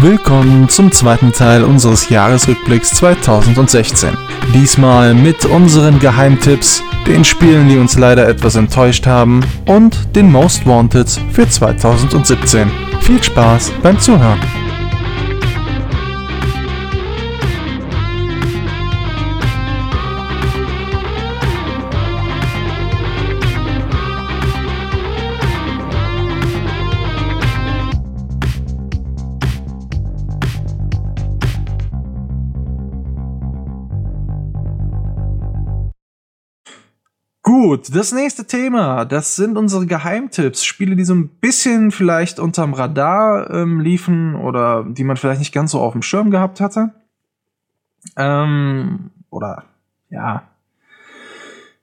Willkommen zum zweiten Teil unseres Jahresrückblicks 2016. Diesmal mit unseren Geheimtipps, den Spielen, die uns leider etwas enttäuscht haben und den Most Wanted für 2017. Viel Spaß beim Zuhören. Gut, das nächste Thema, das sind unsere Geheimtipps. Spiele, die so ein bisschen vielleicht unterm Radar ähm, liefen oder die man vielleicht nicht ganz so auf dem Schirm gehabt hatte. Ähm, oder ja,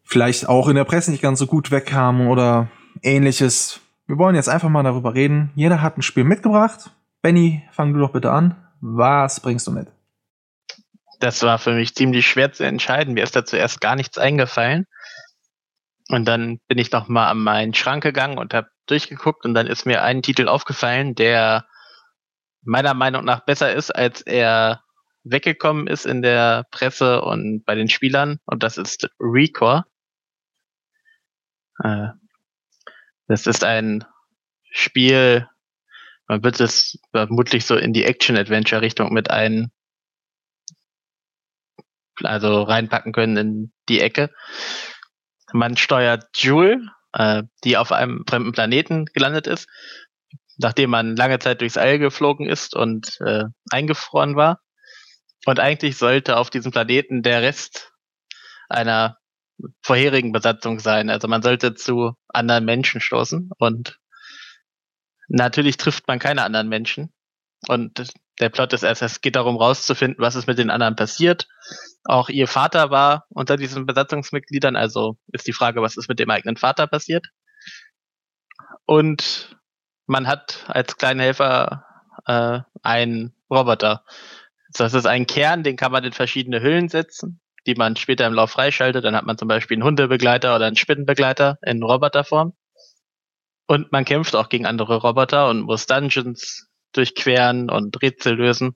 vielleicht auch in der Presse nicht ganz so gut wegkamen oder ähnliches. Wir wollen jetzt einfach mal darüber reden. Jeder hat ein Spiel mitgebracht. Benny, fang du doch bitte an. Was bringst du mit? Das war für mich ziemlich schwer zu entscheiden. Mir ist da zuerst gar nichts eingefallen. Und dann bin ich noch mal an meinen Schrank gegangen und habe durchgeguckt und dann ist mir ein Titel aufgefallen, der meiner Meinung nach besser ist, als er weggekommen ist in der Presse und bei den Spielern und das ist Recore. Äh, das ist ein Spiel, man wird es vermutlich so in die Action-Adventure-Richtung mit ein, also reinpacken können in die Ecke. Man steuert Jule, äh, die auf einem fremden Planeten gelandet ist, nachdem man lange Zeit durchs All geflogen ist und äh, eingefroren war. Und eigentlich sollte auf diesem Planeten der Rest einer vorherigen Besatzung sein. Also man sollte zu anderen Menschen stoßen und natürlich trifft man keine anderen Menschen. Und der Plot ist erst, es geht darum rauszufinden, was ist mit den anderen passiert. Auch ihr Vater war unter diesen Besatzungsmitgliedern, also ist die Frage, was ist mit dem eigenen Vater passiert. Und man hat als kleinen Helfer äh, einen Roboter. Das ist ein Kern, den kann man in verschiedene Hüllen setzen, die man später im Lauf freischaltet. Dann hat man zum Beispiel einen Hundebegleiter oder einen Spinnenbegleiter in Roboterform. Und man kämpft auch gegen andere Roboter und muss Dungeons durchqueren und Rätsel lösen.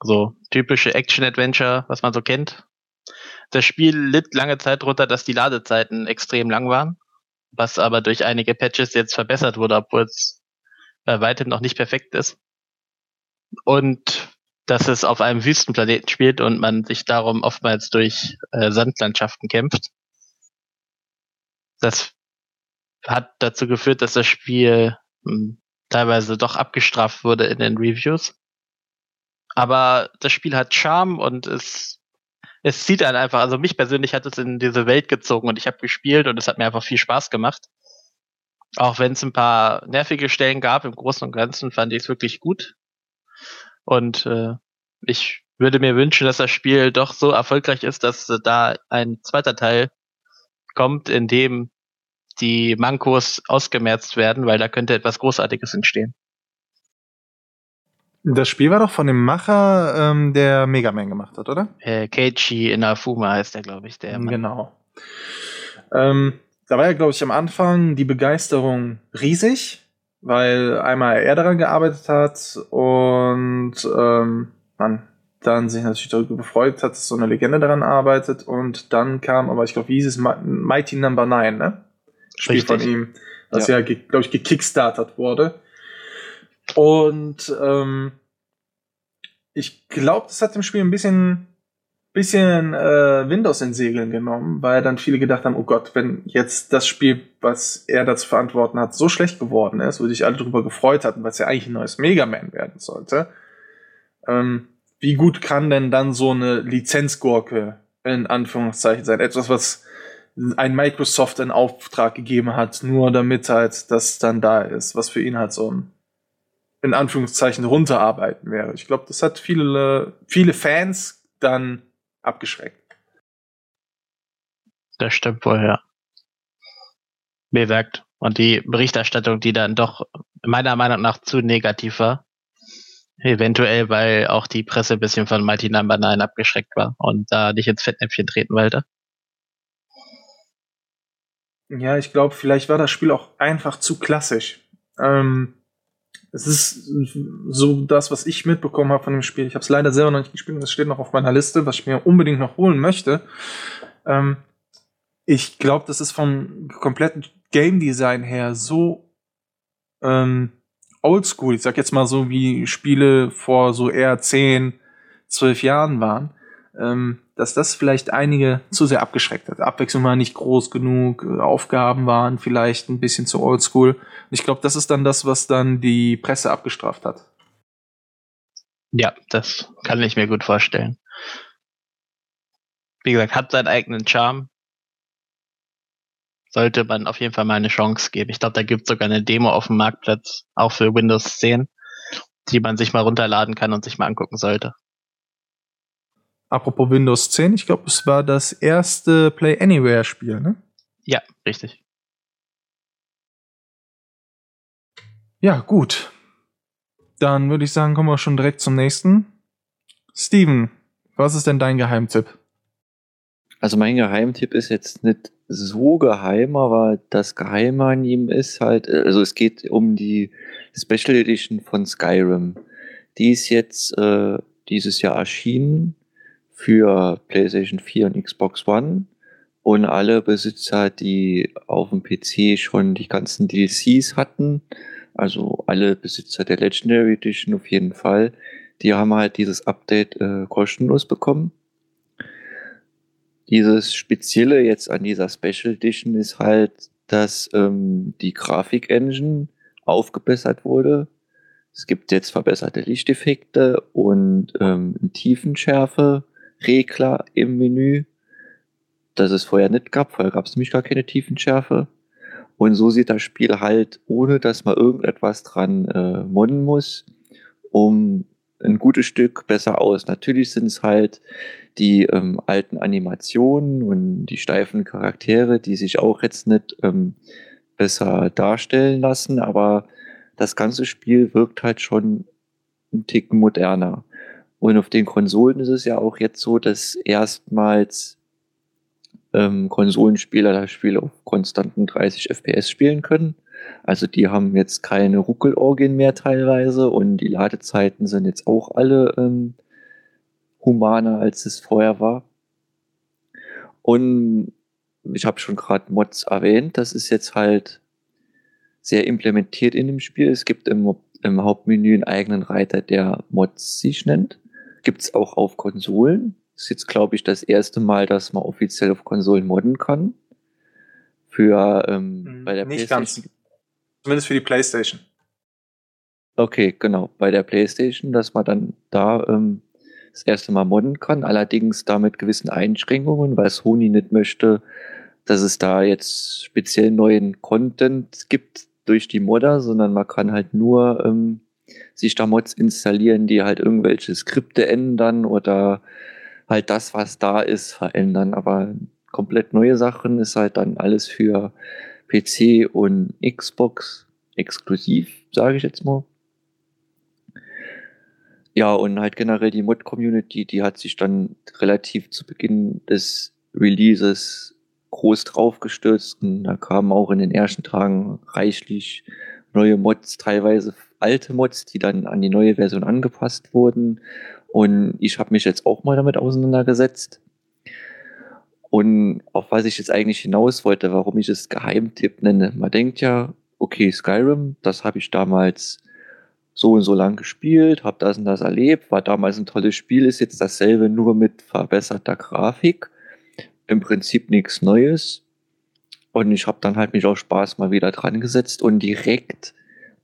So typische Action-Adventure, was man so kennt. Das Spiel litt lange Zeit darunter, dass die Ladezeiten extrem lang waren, was aber durch einige Patches jetzt verbessert wurde, obwohl es bei weitem noch nicht perfekt ist. Und dass es auf einem Wüstenplaneten spielt und man sich darum oftmals durch äh, Sandlandschaften kämpft. Das hat dazu geführt, dass das Spiel hm, teilweise doch abgestraft wurde in den Reviews. Aber das Spiel hat Charme und es, es zieht einen einfach, also mich persönlich hat es in diese Welt gezogen und ich habe gespielt und es hat mir einfach viel Spaß gemacht. Auch wenn es ein paar nervige Stellen gab, im Großen und Ganzen fand ich es wirklich gut. Und äh, ich würde mir wünschen, dass das Spiel doch so erfolgreich ist, dass äh, da ein zweiter Teil kommt, in dem die Mankos ausgemerzt werden, weil da könnte etwas Großartiges entstehen. Das Spiel war doch von dem Macher, ähm, der Mega Man gemacht hat, oder? Äh, Keiichi Inafuma heißt der, glaube ich, der. Mann. Genau. Ähm, da war ja, glaube ich, am Anfang die Begeisterung riesig, weil einmal er daran gearbeitet hat und ähm, man dann sich natürlich darüber gefreut hat, dass so eine Legende daran arbeitet und dann kam, aber ich glaube, wie hieß es, Mighty Number 9, ne? Spiel Richtig. von ihm, das ja, ja glaube ich, gekickstartet wurde. Und ähm, ich glaube, das hat dem Spiel ein bisschen, bisschen äh, Wind aus den Segeln genommen, weil dann viele gedacht haben, oh Gott, wenn jetzt das Spiel, was er dazu verantworten hat, so schlecht geworden ist, wo sich alle darüber gefreut hatten, was ja eigentlich ein neues Mega Man werden sollte, ähm, wie gut kann denn dann so eine Lizenzgurke in Anführungszeichen sein? Etwas, was ein Microsoft in Auftrag gegeben hat, nur damit halt das dann da ist, was für ihn halt so ein in Anführungszeichen runterarbeiten wäre. Ich glaube, das hat viele, viele Fans dann abgeschreckt. Das stimmt wohl, ja. Wie gesagt, und die Berichterstattung, die dann doch meiner Meinung nach zu negativ war, eventuell, weil auch die Presse ein bisschen von Mighty Number 9 abgeschreckt war und da nicht ins Fettnäpfchen treten wollte. Ja, ich glaube, vielleicht war das Spiel auch einfach zu klassisch. Ähm, Es ist so das, was ich mitbekommen habe von dem Spiel. Ich habe es leider selber noch nicht gespielt. Das steht noch auf meiner Liste, was ich mir unbedingt noch holen möchte. Ähm, ich glaube, das ist vom kompletten Game Design her so ähm, oldschool. Ich sag jetzt mal so, wie Spiele vor so eher 10, 12 Jahren waren. Ähm, dass das vielleicht einige zu sehr abgeschreckt hat. Abwechslung war nicht groß genug, äh, Aufgaben waren vielleicht ein bisschen zu oldschool. Ich glaube, das ist dann das, was dann die Presse abgestraft hat. Ja, das kann ich mir gut vorstellen. Wie gesagt, hat seinen eigenen Charme. Sollte man auf jeden Fall mal eine Chance geben. Ich glaube, da gibt es sogar eine Demo auf dem Marktplatz, auch für Windows 10, die man sich mal runterladen kann und sich mal angucken sollte. Apropos Windows 10, ich glaube, es war das erste Play Anywhere Spiel, ne? Ja, richtig. Ja, gut. Dann würde ich sagen, kommen wir schon direkt zum nächsten. Steven, was ist denn dein Geheimtipp? Also mein Geheimtipp ist jetzt nicht so geheim, aber das Geheime an ihm ist halt, also es geht um die Special Edition von Skyrim. Die ist jetzt äh, dieses Jahr erschienen für PlayStation 4 und Xbox One. Und alle Besitzer, die auf dem PC schon die ganzen DLCs hatten, also alle Besitzer der Legendary Edition auf jeden Fall, die haben halt dieses Update äh, kostenlos bekommen. Dieses Spezielle jetzt an dieser Special Edition ist halt, dass ähm, die Grafik-Engine aufgebessert wurde. Es gibt jetzt verbesserte Lichteffekte und ähm, Tiefenschärfe Regler im Menü, das es vorher nicht gab. Vorher gab es nämlich gar keine Tiefenschärfe. Und so sieht das Spiel halt, ohne dass man irgendetwas dran äh, modden muss, um ein gutes Stück besser aus. Natürlich sind es halt die ähm, alten Animationen und die steifen Charaktere, die sich auch jetzt nicht ähm, besser darstellen lassen, aber das ganze Spiel wirkt halt schon ein Ticken moderner. Und auf den Konsolen ist es ja auch jetzt so, dass erstmals ähm, Konsolenspieler das Spiel auf konstanten 30 FPS spielen können. Also die haben jetzt keine Ruckelorgien mehr teilweise und die Ladezeiten sind jetzt auch alle ähm, humaner, als es vorher war. Und ich habe schon gerade Mods erwähnt, das ist jetzt halt sehr implementiert in dem Spiel. Es gibt im, im Hauptmenü einen eigenen Reiter, der Mods sich nennt. Gibt es auch auf Konsolen. Ist jetzt, glaube ich, das erste Mal, dass man offiziell auf Konsolen modden kann. Für ähm, hm, bei der Nicht PlayStation. ganz. Zumindest für die PlayStation. Okay, genau. Bei der PlayStation, dass man dann da ähm, das erste Mal modden kann. Allerdings da mit gewissen Einschränkungen, weil Sony nicht möchte, dass es da jetzt speziell neuen Content gibt durch die Modder, sondern man kann halt nur ähm, sich da Mods installieren, die halt irgendwelche Skripte ändern oder halt das, was da ist, verändern. Aber komplett neue Sachen ist halt dann alles für PC und Xbox exklusiv, sage ich jetzt mal. Ja, und halt generell die Mod-Community, die hat sich dann relativ zu Beginn des Releases groß draufgestürzt und da kamen auch in den ersten Tagen reichlich neue Mods, teilweise alte Mods, die dann an die neue Version angepasst wurden. Und ich habe mich jetzt auch mal damit auseinandergesetzt. Und auf was ich jetzt eigentlich hinaus wollte, warum ich es Geheimtipp nenne. Man denkt ja, okay, Skyrim, das habe ich damals so und so lang gespielt, habe das und das erlebt, war damals ein tolles Spiel, ist jetzt dasselbe, nur mit verbesserter Grafik. Im Prinzip nichts Neues. Und ich habe dann halt mich auch Spaß mal wieder dran gesetzt und direkt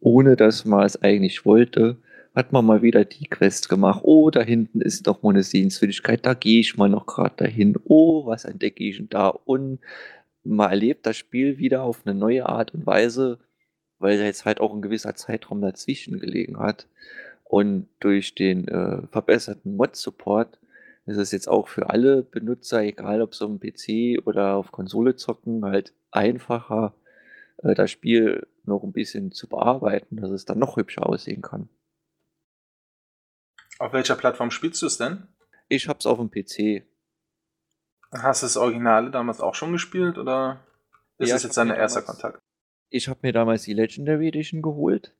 ohne dass man es eigentlich wollte, hat man mal wieder die Quest gemacht. Oh, da hinten ist doch mal eine Sehenswürdigkeit, da gehe ich mal noch gerade dahin. Oh, was entdecke ich denn da? Und man erlebt das Spiel wieder auf eine neue Art und Weise, weil jetzt halt auch ein gewisser Zeitraum dazwischen gelegen hat. Und durch den äh, verbesserten Mod-Support ist es jetzt auch für alle Benutzer, egal ob sie am PC oder auf Konsole zocken, halt einfacher, äh, das Spiel noch ein bisschen zu bearbeiten, dass es dann noch hübscher aussehen kann. Auf welcher Plattform spielst du es denn? Ich hab's auf dem PC. Hast du das Originale damals auch schon gespielt oder ist ja, es jetzt dein erster Kontakt? Ich habe mir damals die Legendary Edition geholt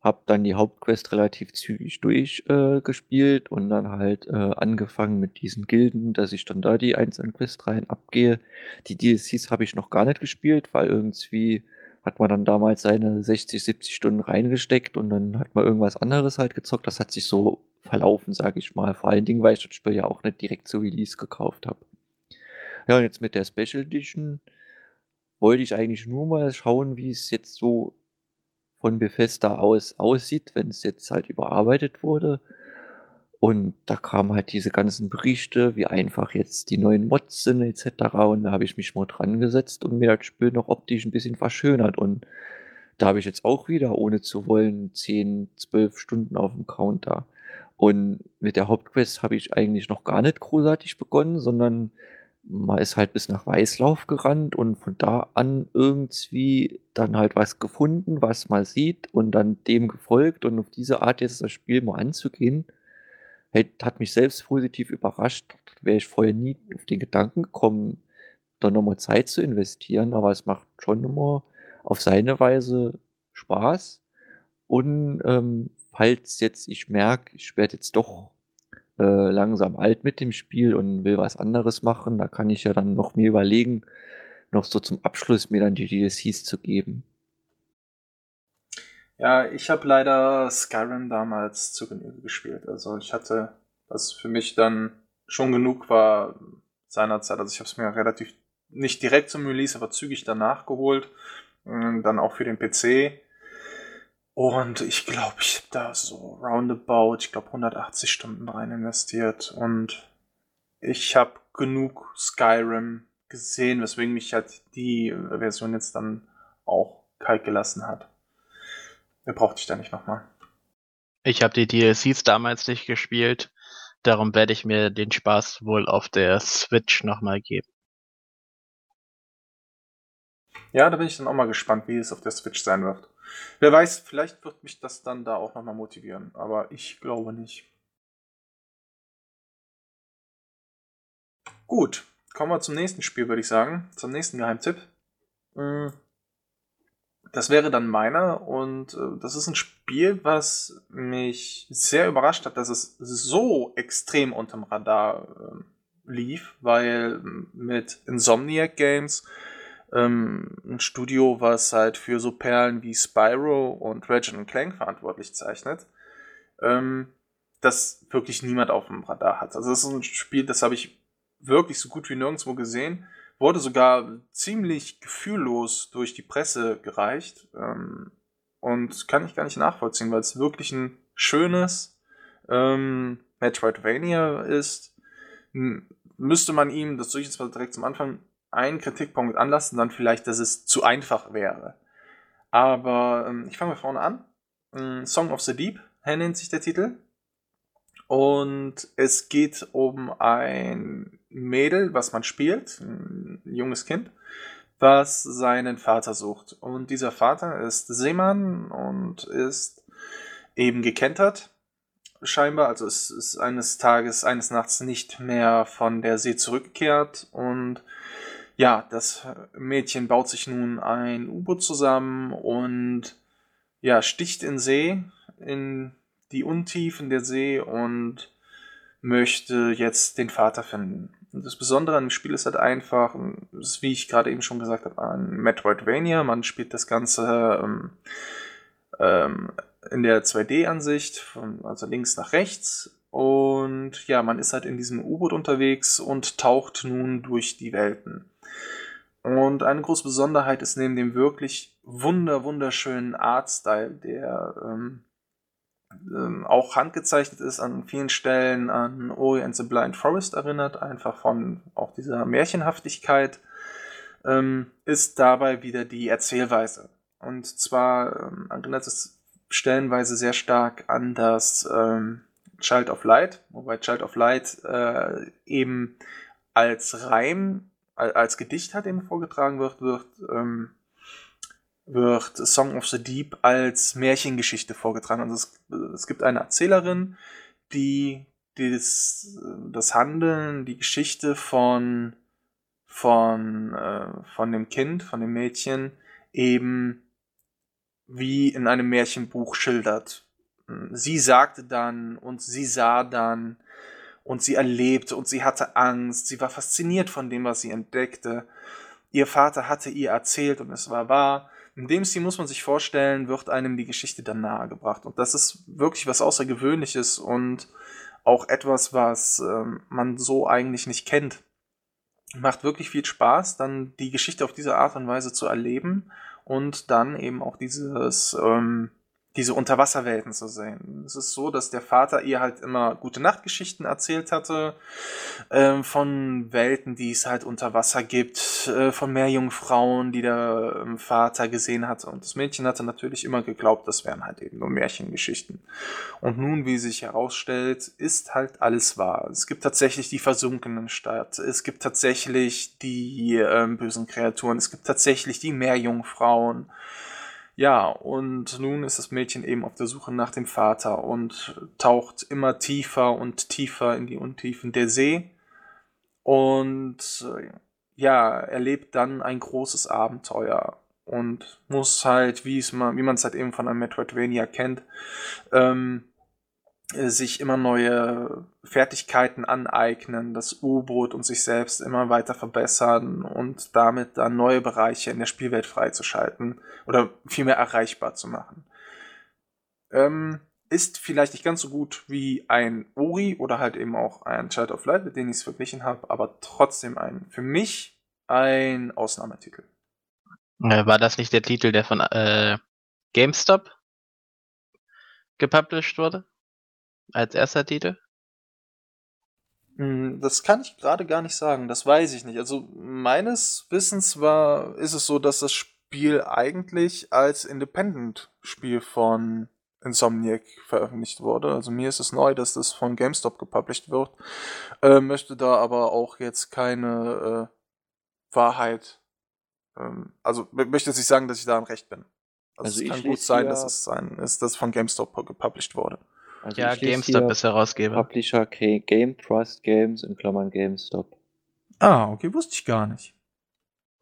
Hab dann die Hauptquest relativ zügig durchgespielt äh, und dann halt äh, angefangen mit diesen Gilden, dass ich dann da die einzelnen Questreihen abgehe. Die DLCs habe ich noch gar nicht gespielt, weil irgendwie hat man dann damals seine 60, 70 Stunden reingesteckt und dann hat man irgendwas anderes halt gezockt. Das hat sich so verlaufen, sage ich mal. Vor allen Dingen, weil ich das Spiel ja auch nicht direkt zu Release gekauft habe. Ja, und jetzt mit der Special Edition wollte ich eigentlich nur mal schauen, wie es jetzt so von Bethesda aus aussieht, wenn es jetzt halt überarbeitet wurde. Und da kamen halt diese ganzen Berichte, wie einfach jetzt die neuen Mods sind etc. Und da habe ich mich mal dran gesetzt und mir das Spiel noch optisch ein bisschen verschönert. Und da habe ich jetzt auch wieder, ohne zu wollen, 10, 12 Stunden auf dem Counter. Und mit der Hauptquest habe ich eigentlich noch gar nicht großartig begonnen, sondern man ist halt bis nach Weißlauf gerannt und von da an irgendwie dann halt was gefunden, was man sieht und dann dem gefolgt und auf diese Art jetzt das Spiel mal anzugehen, hat mich selbst positiv überrascht. Wäre ich vorher nie auf den Gedanken gekommen, da nochmal Zeit zu investieren, aber es macht schon immer auf seine Weise Spaß. Und ähm, falls jetzt ich merke, ich werde jetzt doch äh, langsam alt mit dem Spiel und will was anderes machen. Da kann ich ja dann noch mir überlegen, noch so zum Abschluss mir dann die DLCs zu geben. Ja, ich habe leider Skyrim damals zu Genüge gespielt. Also ich hatte, was für mich dann schon genug war seinerzeit. Also ich habe es mir relativ nicht direkt zum Release, aber zügig danach geholt. Dann auch für den PC. Und ich glaube, ich habe da so roundabout, ich glaube 180 Stunden rein investiert. Und ich habe genug Skyrim gesehen, weswegen mich halt die Version jetzt dann auch kalt gelassen hat. Mehr brauchte ich da nicht nochmal. Ich habe die DLCs damals nicht gespielt, darum werde ich mir den Spaß wohl auf der Switch nochmal geben. Ja, da bin ich dann auch mal gespannt, wie es auf der Switch sein wird. Wer weiß, vielleicht wird mich das dann da auch nochmal motivieren, aber ich glaube nicht. Gut, kommen wir zum nächsten Spiel, würde ich sagen. Zum nächsten Geheimtipp. Mm, das wäre dann meiner und äh, das ist ein Spiel, was mich sehr überrascht hat, dass es so extrem unterm Radar äh, lief, weil mit Insomniac Games ähm, ein Studio, was halt für so Perlen wie Spyro und Ratchet Clank verantwortlich zeichnet, ähm, das wirklich niemand auf dem Radar hat. Also das ist ein Spiel, das habe ich wirklich so gut wie nirgendwo gesehen. Wurde sogar ziemlich gefühllos durch die Presse gereicht. Ähm, und kann ich gar nicht nachvollziehen, weil es wirklich ein schönes ähm, Metroidvania ist. müsste man ihm, das tue ich jetzt mal direkt zum Anfang, einen Kritikpunkt anlassen, dann vielleicht, dass es zu einfach wäre. Aber ähm, ich fange mal vorne an. Ähm, Song of the Deep nennt sich der Titel. Und es geht um ein Mädel, was man spielt, ein junges Kind, was seinen Vater sucht. Und dieser Vater ist Seemann und ist eben gekentert, scheinbar. Also es ist eines Tages, eines Nachts nicht mehr von der See zurückgekehrt und ja, das Mädchen baut sich nun ein U-Boot zusammen und ja, sticht in See, in die Untiefen der See und möchte jetzt den Vater finden. Und das Besondere an dem Spiel ist halt einfach, ist, wie ich gerade eben schon gesagt habe, ein Metroidvania. Man spielt das Ganze ähm, ähm, in der 2D-Ansicht, also links nach rechts. Und ja, man ist halt in diesem U-Boot unterwegs und taucht nun durch die Welten. Und eine große Besonderheit ist neben dem wirklich wunder, wunderschönen Artstyle, der ähm, ähm, auch handgezeichnet ist an vielen Stellen an Ori and the Blind Forest erinnert, einfach von auch dieser Märchenhaftigkeit, ähm, ist dabei wieder die Erzählweise. Und zwar ähm, erinnert es stellenweise sehr stark an das ähm, Child of Light, wobei Child of Light äh, eben als Reim als Gedicht hat eben vorgetragen wird, wird, ähm, wird Song of the Deep als Märchengeschichte vorgetragen. Also es, es gibt eine Erzählerin, die, die das, das Handeln, die Geschichte von, von, äh, von dem Kind, von dem Mädchen eben wie in einem Märchenbuch schildert. Sie sagte dann und sie sah dann und sie erlebte und sie hatte Angst. Sie war fasziniert von dem, was sie entdeckte. Ihr Vater hatte ihr erzählt und es war wahr. In dem Stil muss man sich vorstellen, wird einem die Geschichte dann nahegebracht. Und das ist wirklich was Außergewöhnliches und auch etwas, was ähm, man so eigentlich nicht kennt. Macht wirklich viel Spaß, dann die Geschichte auf diese Art und Weise zu erleben und dann eben auch dieses ähm, diese Unterwasserwelten zu sehen. Es ist so, dass der Vater ihr halt immer gute Nachtgeschichten erzählt hatte, äh, von Welten, die es halt unter Wasser gibt, äh, von Meerjungfrauen, die der äh, Vater gesehen hatte. Und das Mädchen hatte natürlich immer geglaubt, das wären halt eben nur Märchengeschichten. Und nun, wie sich herausstellt, ist halt alles wahr. Es gibt tatsächlich die versunkenen Stadt, es gibt tatsächlich die ähm, bösen Kreaturen, es gibt tatsächlich die Meerjungfrauen. Ja, und nun ist das Mädchen eben auf der Suche nach dem Vater und taucht immer tiefer und tiefer in die Untiefen der See. Und äh, ja, erlebt dann ein großes Abenteuer und muss halt, wie es man, wie man es halt eben von einem Metroidvania kennt, ähm, äh, sich immer neue Fertigkeiten aneignen, das U-Boot und sich selbst immer weiter verbessern und damit dann neue Bereiche in der Spielwelt freizuschalten oder vielmehr erreichbar zu machen. Ähm, ist vielleicht nicht ganz so gut wie ein Ori oder halt eben auch ein Child of Light, mit dem ich es verglichen habe, aber trotzdem ein, für mich ein Ausnahmetitel. Äh, war das nicht der Titel, der von äh, GameStop gepublished wurde? Als erster Titel? Hm, das kann ich gerade gar nicht sagen, das weiß ich nicht. Also meines Wissens war, ist es so, dass das Spiel eigentlich als Independent-Spiel von Insomniac veröffentlicht wurde. Also mir ist es neu, dass das von GameStop gepublished wird. Äh, möchte da aber auch jetzt keine äh, Wahrheit. Ähm, also möchte jetzt nicht sagen, dass ich da im Recht bin. Also, also es kann gut sein, dass es sein ist, dass von GameStop gepublished wurde. Also ja, GameStop ist Herausgeber. Publisher Game Trust Games in Klammern GameStop. Ah, okay, wusste ich gar nicht.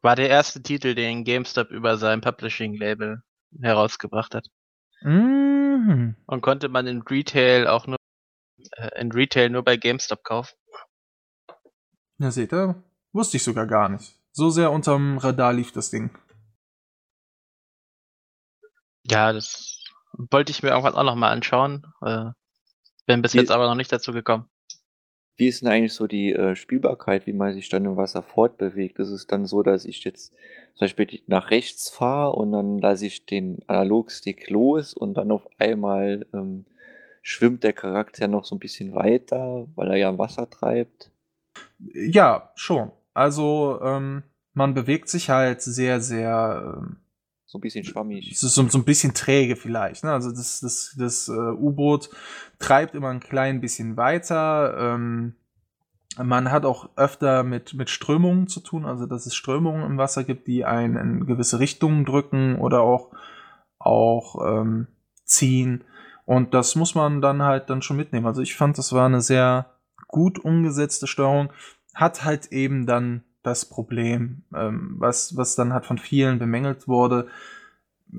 War der erste Titel, den GameStop über sein Publishing-Label herausgebracht hat. Mhm. Und konnte man in Retail auch nur äh, in Retail nur bei GameStop kaufen. Ja, seht ihr, wusste ich sogar gar nicht. So sehr unterm Radar lief das Ding. Ja, das wollte ich mir irgendwann auch noch mal anschauen. Äh, bin bis wie, jetzt aber noch nicht dazu gekommen. Wie ist denn eigentlich so die äh, Spielbarkeit, wie man sich dann im Wasser fortbewegt? Ist es dann so, dass ich jetzt zum Beispiel nach rechts fahre und dann lasse ich den Analogstick los und dann auf einmal ähm, schwimmt der Charakter noch so ein bisschen weiter, weil er ja im Wasser treibt? Ja, schon. Also ähm, man bewegt sich halt sehr, sehr ähm, so ein bisschen schwammig. Es ist so, so ein bisschen träge vielleicht. Ne? Also das, das, das uh, U-Boot treibt immer ein klein bisschen weiter. Ähm, man hat auch öfter mit, mit Strömungen zu tun, also dass es Strömungen im Wasser gibt, die einen in gewisse Richtungen drücken oder auch, auch ähm, ziehen. Und das muss man dann halt dann schon mitnehmen. Also ich fand, das war eine sehr gut umgesetzte Steuerung. Hat halt eben dann das Problem, ähm, was, was dann halt von vielen bemängelt wurde.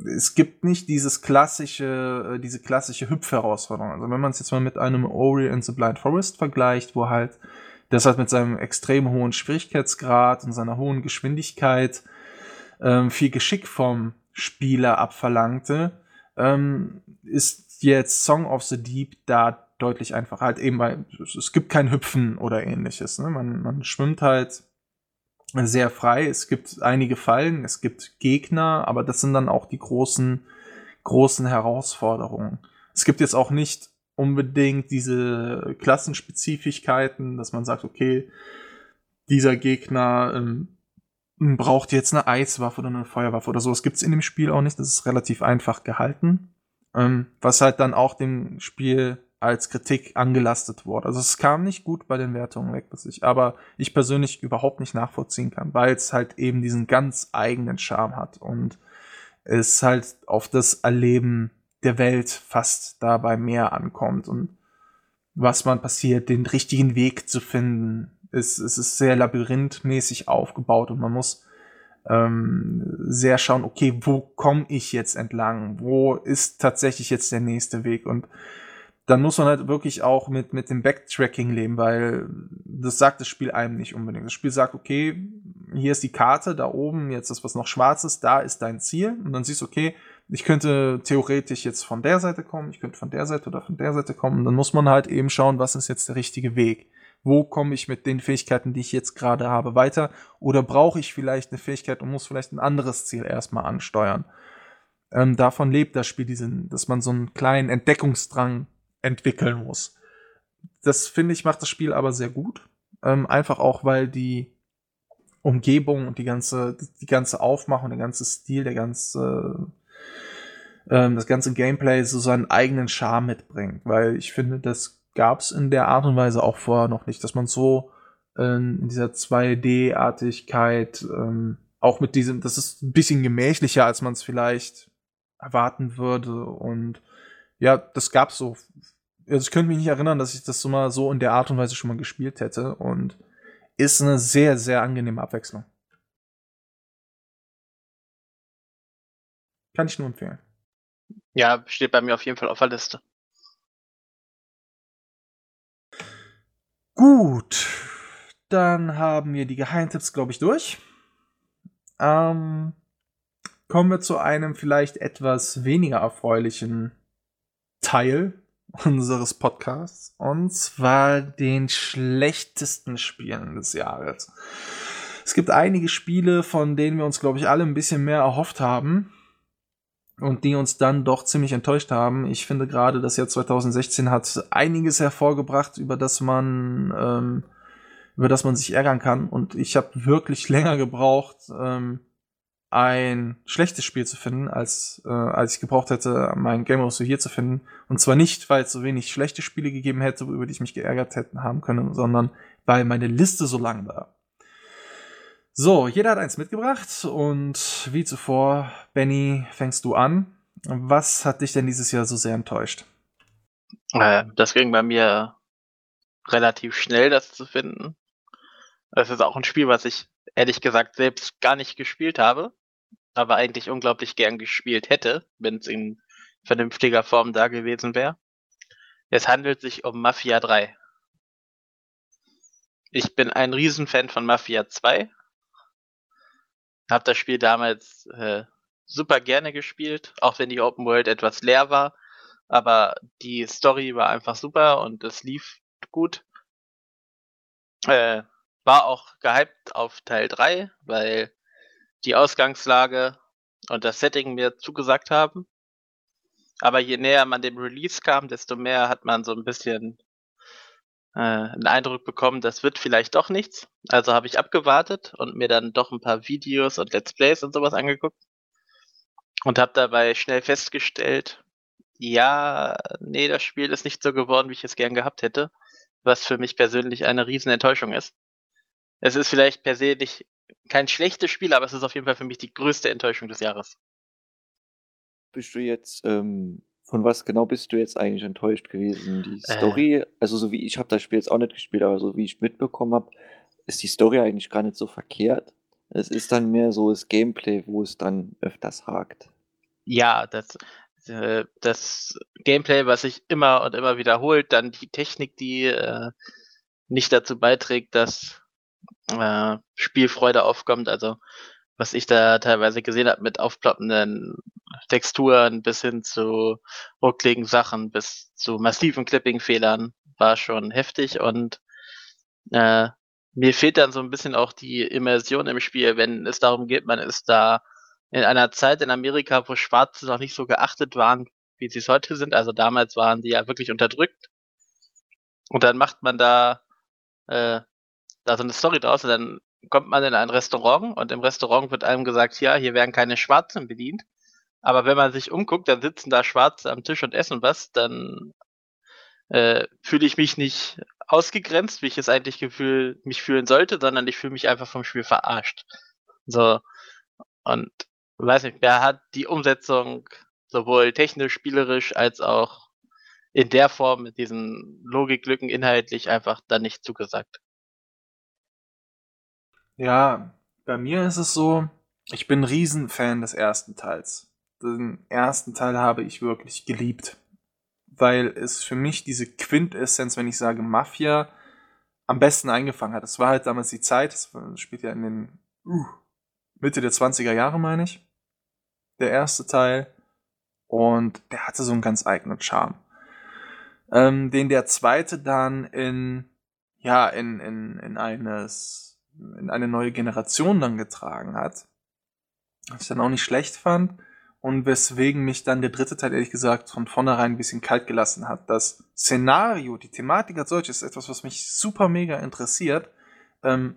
Es gibt nicht dieses klassische, äh, diese klassische Hüpfherausforderung. Also wenn man es jetzt mal mit einem Ori and the Blind Forest vergleicht, wo halt das halt mit seinem extrem hohen Schwierigkeitsgrad und seiner hohen Geschwindigkeit ähm, viel Geschick vom Spieler abverlangte, ähm, ist jetzt Song of the Deep da deutlich einfacher. Halt eben, weil es gibt kein Hüpfen oder ähnliches. Ne? Man, man schwimmt halt sehr frei. Es gibt einige Fallen, es gibt Gegner, aber das sind dann auch die großen, großen Herausforderungen. Es gibt jetzt auch nicht unbedingt diese Klassenspezifischkeiten, dass man sagt, okay, dieser Gegner ähm, braucht jetzt eine Eiswaffe oder eine Feuerwaffe oder so. Das gibt es in dem Spiel auch nicht. Das ist relativ einfach gehalten. Ähm, was halt dann auch dem Spiel als Kritik angelastet wurde. Also es kam nicht gut bei den Wertungen weg, was ich aber ich persönlich überhaupt nicht nachvollziehen kann, weil es halt eben diesen ganz eigenen Charme hat und es halt auf das Erleben der Welt fast dabei mehr ankommt und was man passiert, den richtigen Weg zu finden. Es, es ist sehr labyrinthmäßig aufgebaut und man muss ähm, sehr schauen, okay, wo komme ich jetzt entlang? Wo ist tatsächlich jetzt der nächste Weg? Und dann muss man halt wirklich auch mit, mit dem Backtracking leben, weil das sagt das Spiel einem nicht unbedingt. Das Spiel sagt, okay, hier ist die Karte, da oben, jetzt ist was noch schwarz ist, da ist dein Ziel. Und dann siehst du, okay, ich könnte theoretisch jetzt von der Seite kommen, ich könnte von der Seite oder von der Seite kommen. Und dann muss man halt eben schauen, was ist jetzt der richtige Weg wo komme ich mit den Fähigkeiten, die ich jetzt gerade habe, weiter? Oder brauche ich vielleicht eine Fähigkeit und muss vielleicht ein anderes Ziel erstmal ansteuern? Ähm, davon lebt das Spiel, diesen, dass man so einen kleinen Entdeckungsdrang entwickeln muss. Das finde ich macht das Spiel aber sehr gut. Ähm, einfach auch, weil die Umgebung und die ganze, die ganze Aufmachung, der ganze Stil, der ganze, ähm, das ganze Gameplay so seinen eigenen Charme mitbringt. Weil ich finde, das gab es in der Art und Weise auch vorher noch nicht, dass man so ähm, in dieser 2D-Artigkeit ähm, auch mit diesem, das ist ein bisschen gemächlicher, als man es vielleicht erwarten würde. Und ja, das gab's so. Also ich könnte mich nicht erinnern, dass ich das so mal so in der Art und Weise schon mal gespielt hätte. Und ist eine sehr, sehr angenehme Abwechslung. Kann ich nur empfehlen. Ja, steht bei mir auf jeden Fall auf der Liste. Gut, dann haben wir die Geheimtipps, glaube ich, durch. Ähm, kommen wir zu einem vielleicht etwas weniger erfreulichen Teil unseres Podcasts. Und zwar den schlechtesten Spielen des Jahres. Es gibt einige Spiele, von denen wir uns, glaube ich, alle ein bisschen mehr erhofft haben und die uns dann doch ziemlich enttäuscht haben. Ich finde gerade das Jahr 2016 hat einiges hervorgebracht, über das man ähm, über das man sich ärgern kann. Und ich habe wirklich länger gebraucht, ähm, ein schlechtes Spiel zu finden, als, äh, als ich gebraucht hätte, mein Game of the Year zu finden. Und zwar nicht, weil es so wenig schlechte Spiele gegeben hätte, über die ich mich geärgert hätte haben können, sondern weil meine Liste so lang war. So, jeder hat eins mitgebracht und wie zuvor, Benny, fängst du an. Was hat dich denn dieses Jahr so sehr enttäuscht? Äh, das ging bei mir relativ schnell, das zu finden. Es ist auch ein Spiel, was ich ehrlich gesagt selbst gar nicht gespielt habe, aber eigentlich unglaublich gern gespielt hätte, wenn es in vernünftiger Form da gewesen wäre. Es handelt sich um Mafia 3. Ich bin ein Riesenfan von Mafia 2 habe das Spiel damals äh, super gerne gespielt, auch wenn die Open World etwas leer war. Aber die Story war einfach super und es lief gut. Äh, war auch gehypt auf Teil 3, weil die Ausgangslage und das Setting mir zugesagt haben. Aber je näher man dem Release kam, desto mehr hat man so ein bisschen äh, einen Eindruck bekommen, das wird vielleicht doch nichts. Also habe ich abgewartet und mir dann doch ein paar Videos und Let's Plays und sowas angeguckt und habe dabei schnell festgestellt, ja, nee, das Spiel ist nicht so geworden, wie ich es gern gehabt hätte, was für mich persönlich eine riesen Enttäuschung ist. Es ist vielleicht per se nicht kein schlechtes Spiel, aber es ist auf jeden Fall für mich die größte Enttäuschung des Jahres. Bist du jetzt ähm, von was genau bist du jetzt eigentlich enttäuscht gewesen? Die äh. Story, äh. also so wie ich habe das Spiel jetzt auch nicht gespielt, aber so wie ich mitbekommen habe, ist die Story eigentlich gar nicht so verkehrt. Es ist dann mehr so das Gameplay, wo es dann öfters hakt. Ja, das, äh, das Gameplay, was sich immer und immer wiederholt, dann die Technik, die äh, nicht dazu beiträgt, dass äh, Spielfreude aufkommt. Also was ich da teilweise gesehen habe mit aufploppenden Texturen bis hin zu ruckligen Sachen, bis zu massiven Clipping-Fehlern, war schon heftig und äh, mir fehlt dann so ein bisschen auch die Immersion im Spiel, wenn es darum geht, man ist da in einer Zeit in Amerika, wo Schwarze noch nicht so geachtet waren, wie sie es heute sind. Also damals waren die ja wirklich unterdrückt. Und dann macht man da, äh, da so eine Story draus und dann kommt man in ein Restaurant und im Restaurant wird einem gesagt, ja, hier werden keine Schwarzen bedient. Aber wenn man sich umguckt, dann sitzen da Schwarze am Tisch und essen was, dann äh, fühle ich mich nicht ausgegrenzt, wie ich es eigentlich gefühl, mich fühlen sollte, sondern ich fühle mich einfach vom Spiel verarscht. So. Und weiß nicht, wer hat die Umsetzung sowohl technisch, spielerisch als auch in der Form mit diesen Logiklücken inhaltlich einfach dann nicht zugesagt. Ja, bei mir ist es so, Ich bin Riesenfan des ersten Teils. Den ersten Teil habe ich wirklich geliebt. Weil es für mich diese Quintessenz, wenn ich sage Mafia, am besten eingefangen hat. Es war halt damals die Zeit, das spielt ja in den uh, Mitte der 20er Jahre, meine ich. Der erste Teil. Und der hatte so einen ganz eigenen Charme. Ähm, den der zweite dann in, ja, in, in, in eines, in eine neue Generation dann getragen hat. Was ich dann auch nicht schlecht fand. Und weswegen mich dann der dritte Teil, ehrlich gesagt, von vornherein ein bisschen kalt gelassen hat. Das Szenario, die Thematik als solches ist etwas, was mich super mega interessiert. Ähm,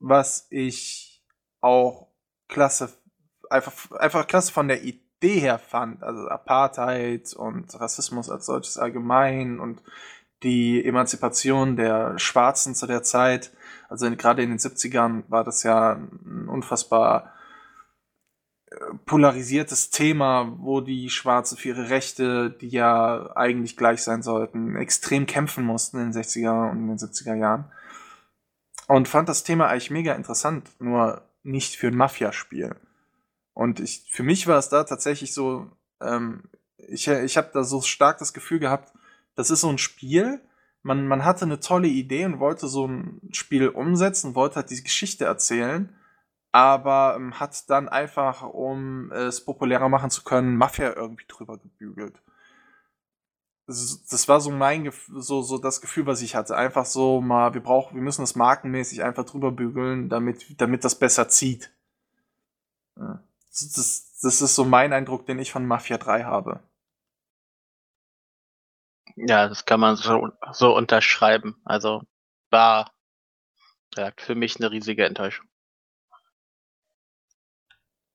was ich auch klasse, einfach, einfach klasse von der Idee her fand. Also Apartheid und Rassismus als solches allgemein und die Emanzipation der Schwarzen zu der Zeit. Also gerade in den 70ern war das ja ein unfassbar polarisiertes Thema, wo die Schwarze für ihre Rechte, die ja eigentlich gleich sein sollten, extrem kämpfen mussten in den 60er und in den 70er Jahren. Und fand das Thema eigentlich mega interessant, nur nicht für ein Mafia-Spiel. Und ich, für mich war es da tatsächlich so, ähm, ich, ich habe da so stark das Gefühl gehabt, das ist so ein Spiel, man, man hatte eine tolle Idee und wollte so ein Spiel umsetzen, wollte halt diese Geschichte erzählen aber ähm, hat dann einfach, um es populärer machen zu können, Mafia irgendwie drüber gebügelt. Das, war so mein Gefühl, so, so das Gefühl, was ich hatte. Einfach so mal, wir brauchen, wir müssen das markenmäßig einfach drüber bügeln, damit, damit das besser zieht. Das, das ist so mein Eindruck, den ich von Mafia 3 habe. Ja, das kann man so, so unterschreiben. Also war für mich eine riesige Enttäuschung.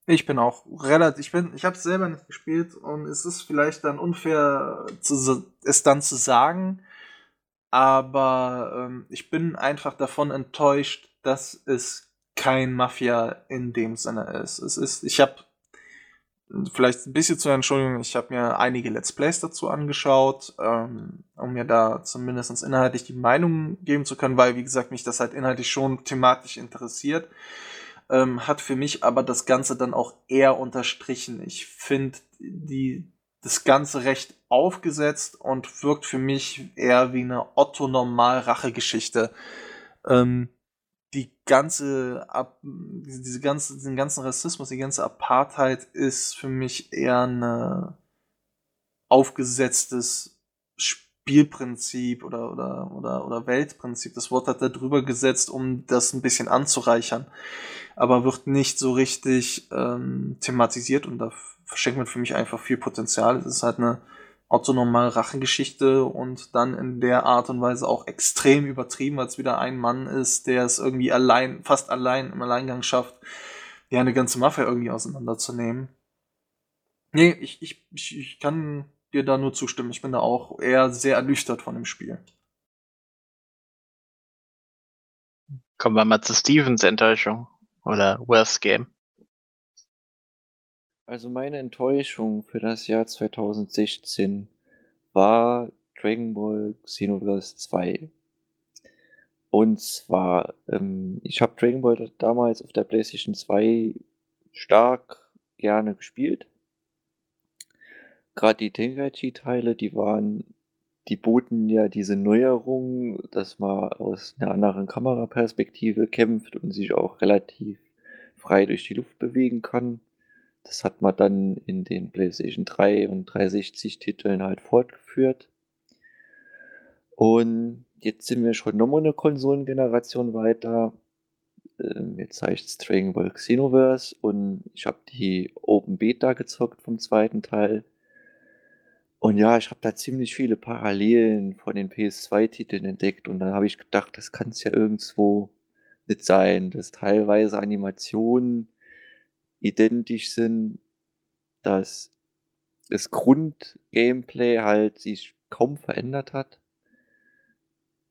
Ich bin auch relativ, ich bin, ich habe selber nicht gespielt und es ist vielleicht dann unfair, zu, es dann zu sagen, aber ähm, ich bin einfach davon enttäuscht, dass es kein Mafia in dem Sinne ist. Es ist, ich habe vielleicht ein bisschen zur Entschuldigung, ich habe mir einige Let's Plays dazu angeschaut, ähm, um mir da zumindest inhaltlich die Meinung geben zu können, weil, wie gesagt, mich das halt inhaltlich schon thematisch interessiert ähm, hat für mich aber das Ganze dann auch eher unterstrichen. Ich finde die das Ganze recht aufgesetzt und wirkt für mich eher wie eine Otto-Normal-Rache-Geschichte. Ähm, die ganze, Ab diese ganze, diesen ganzen Rassismus, die ganze Apartheid ist für mich eher ein aufgesetztes Spielprinzip oder, oder, oder, oder Weltprinzip. Das Wort hat er drüber gesetzt, um das ein bisschen anzureichern aber wird nicht so richtig ähm, thematisiert und da verschenkt man für mich einfach viel Potenzial. Es ist halt eine autonomale Rachengeschichte und dann in der Art und Weise auch extrem übertrieben, weil es wieder ein Mann ist, der es irgendwie allein, fast allein im Alleingang schafft, ja, eine ganze Mafia irgendwie auseinanderzunehmen. Nee, ich, ich, ich, ich kann dir da nur zustimmen. Ich bin da auch eher sehr ernüchtert von dem Spiel. Kommen wir mal zu Stevens Enttäuschung. Oder Worst Game? Also meine Enttäuschung für das Jahr 2016 war Dragon Ball Xenoverse 2. Und zwar, ähm, ich habe Dragon Ball damals auf der PlayStation 2 stark gerne gespielt. Gerade die Tenkaichi-Teile, die waren, die boten ja diese Neuerung, dass man aus einer anderen Kameraperspektive kämpft und sich auch relativ frei durch die Luft bewegen kann. Das hat man dann in den PlayStation 3 und 360 Titeln halt fortgeführt. Und jetzt sind wir schon nochmal eine Konsolengeneration weiter. Ähm, jetzt heißt Dragon Ball Xenoverse und ich habe die Open Beta gezockt vom zweiten Teil. Und ja, ich habe da ziemlich viele Parallelen von den PS2-Titeln entdeckt und dann habe ich gedacht, das kann es ja irgendwo nicht sein, dass teilweise Animationen identisch sind, dass das Grundgameplay halt sich kaum verändert hat.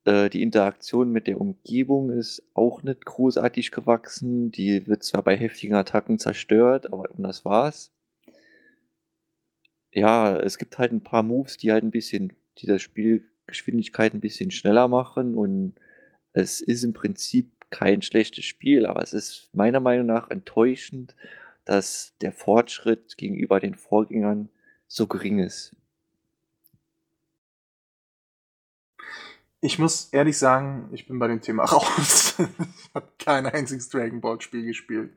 Äh, die Interaktion mit der Umgebung ist auch nicht großartig gewachsen. Die wird zwar bei heftigen Attacken zerstört, aber und das war's. Ja, es gibt halt ein paar Moves, die halt ein bisschen, die das Spielgeschwindigkeit ein bisschen schneller machen und es ist im Prinzip kein schlechtes Spiel, aber es ist meiner Meinung nach enttäuschend, dass der Fortschritt gegenüber den Vorgängern so gering ist. Ich muss ehrlich sagen, ich bin bei dem Thema raus. ich habe kein einziges Dragon Ball Spiel gespielt.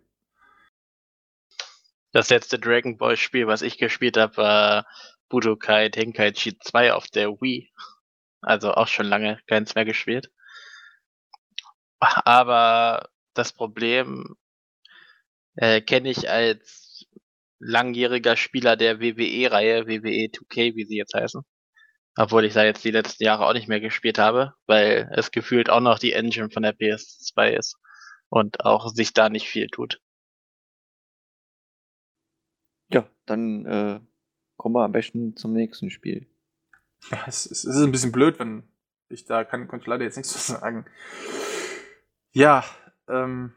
Das letzte Dragon Ball Spiel, was ich gespielt habe, war Budokai Tenkaichi 2 auf der Wii. Also auch schon lange keins mehr gespielt. Aber das Problem äh, kenne ich als langjähriger Spieler der WWE-Reihe, WWE 2K, wie sie jetzt heißen. Obwohl ich da jetzt die letzten Jahre auch nicht mehr gespielt habe, weil es gefühlt auch noch die Engine von der PS2 ist und auch sich da nicht viel tut. Ja, dann äh, kommen wir am besten zum nächsten Spiel. Ja, es, es ist ein bisschen blöd, wenn ich da kann, konnte ich leider jetzt nichts zu sagen. Ja, ähm,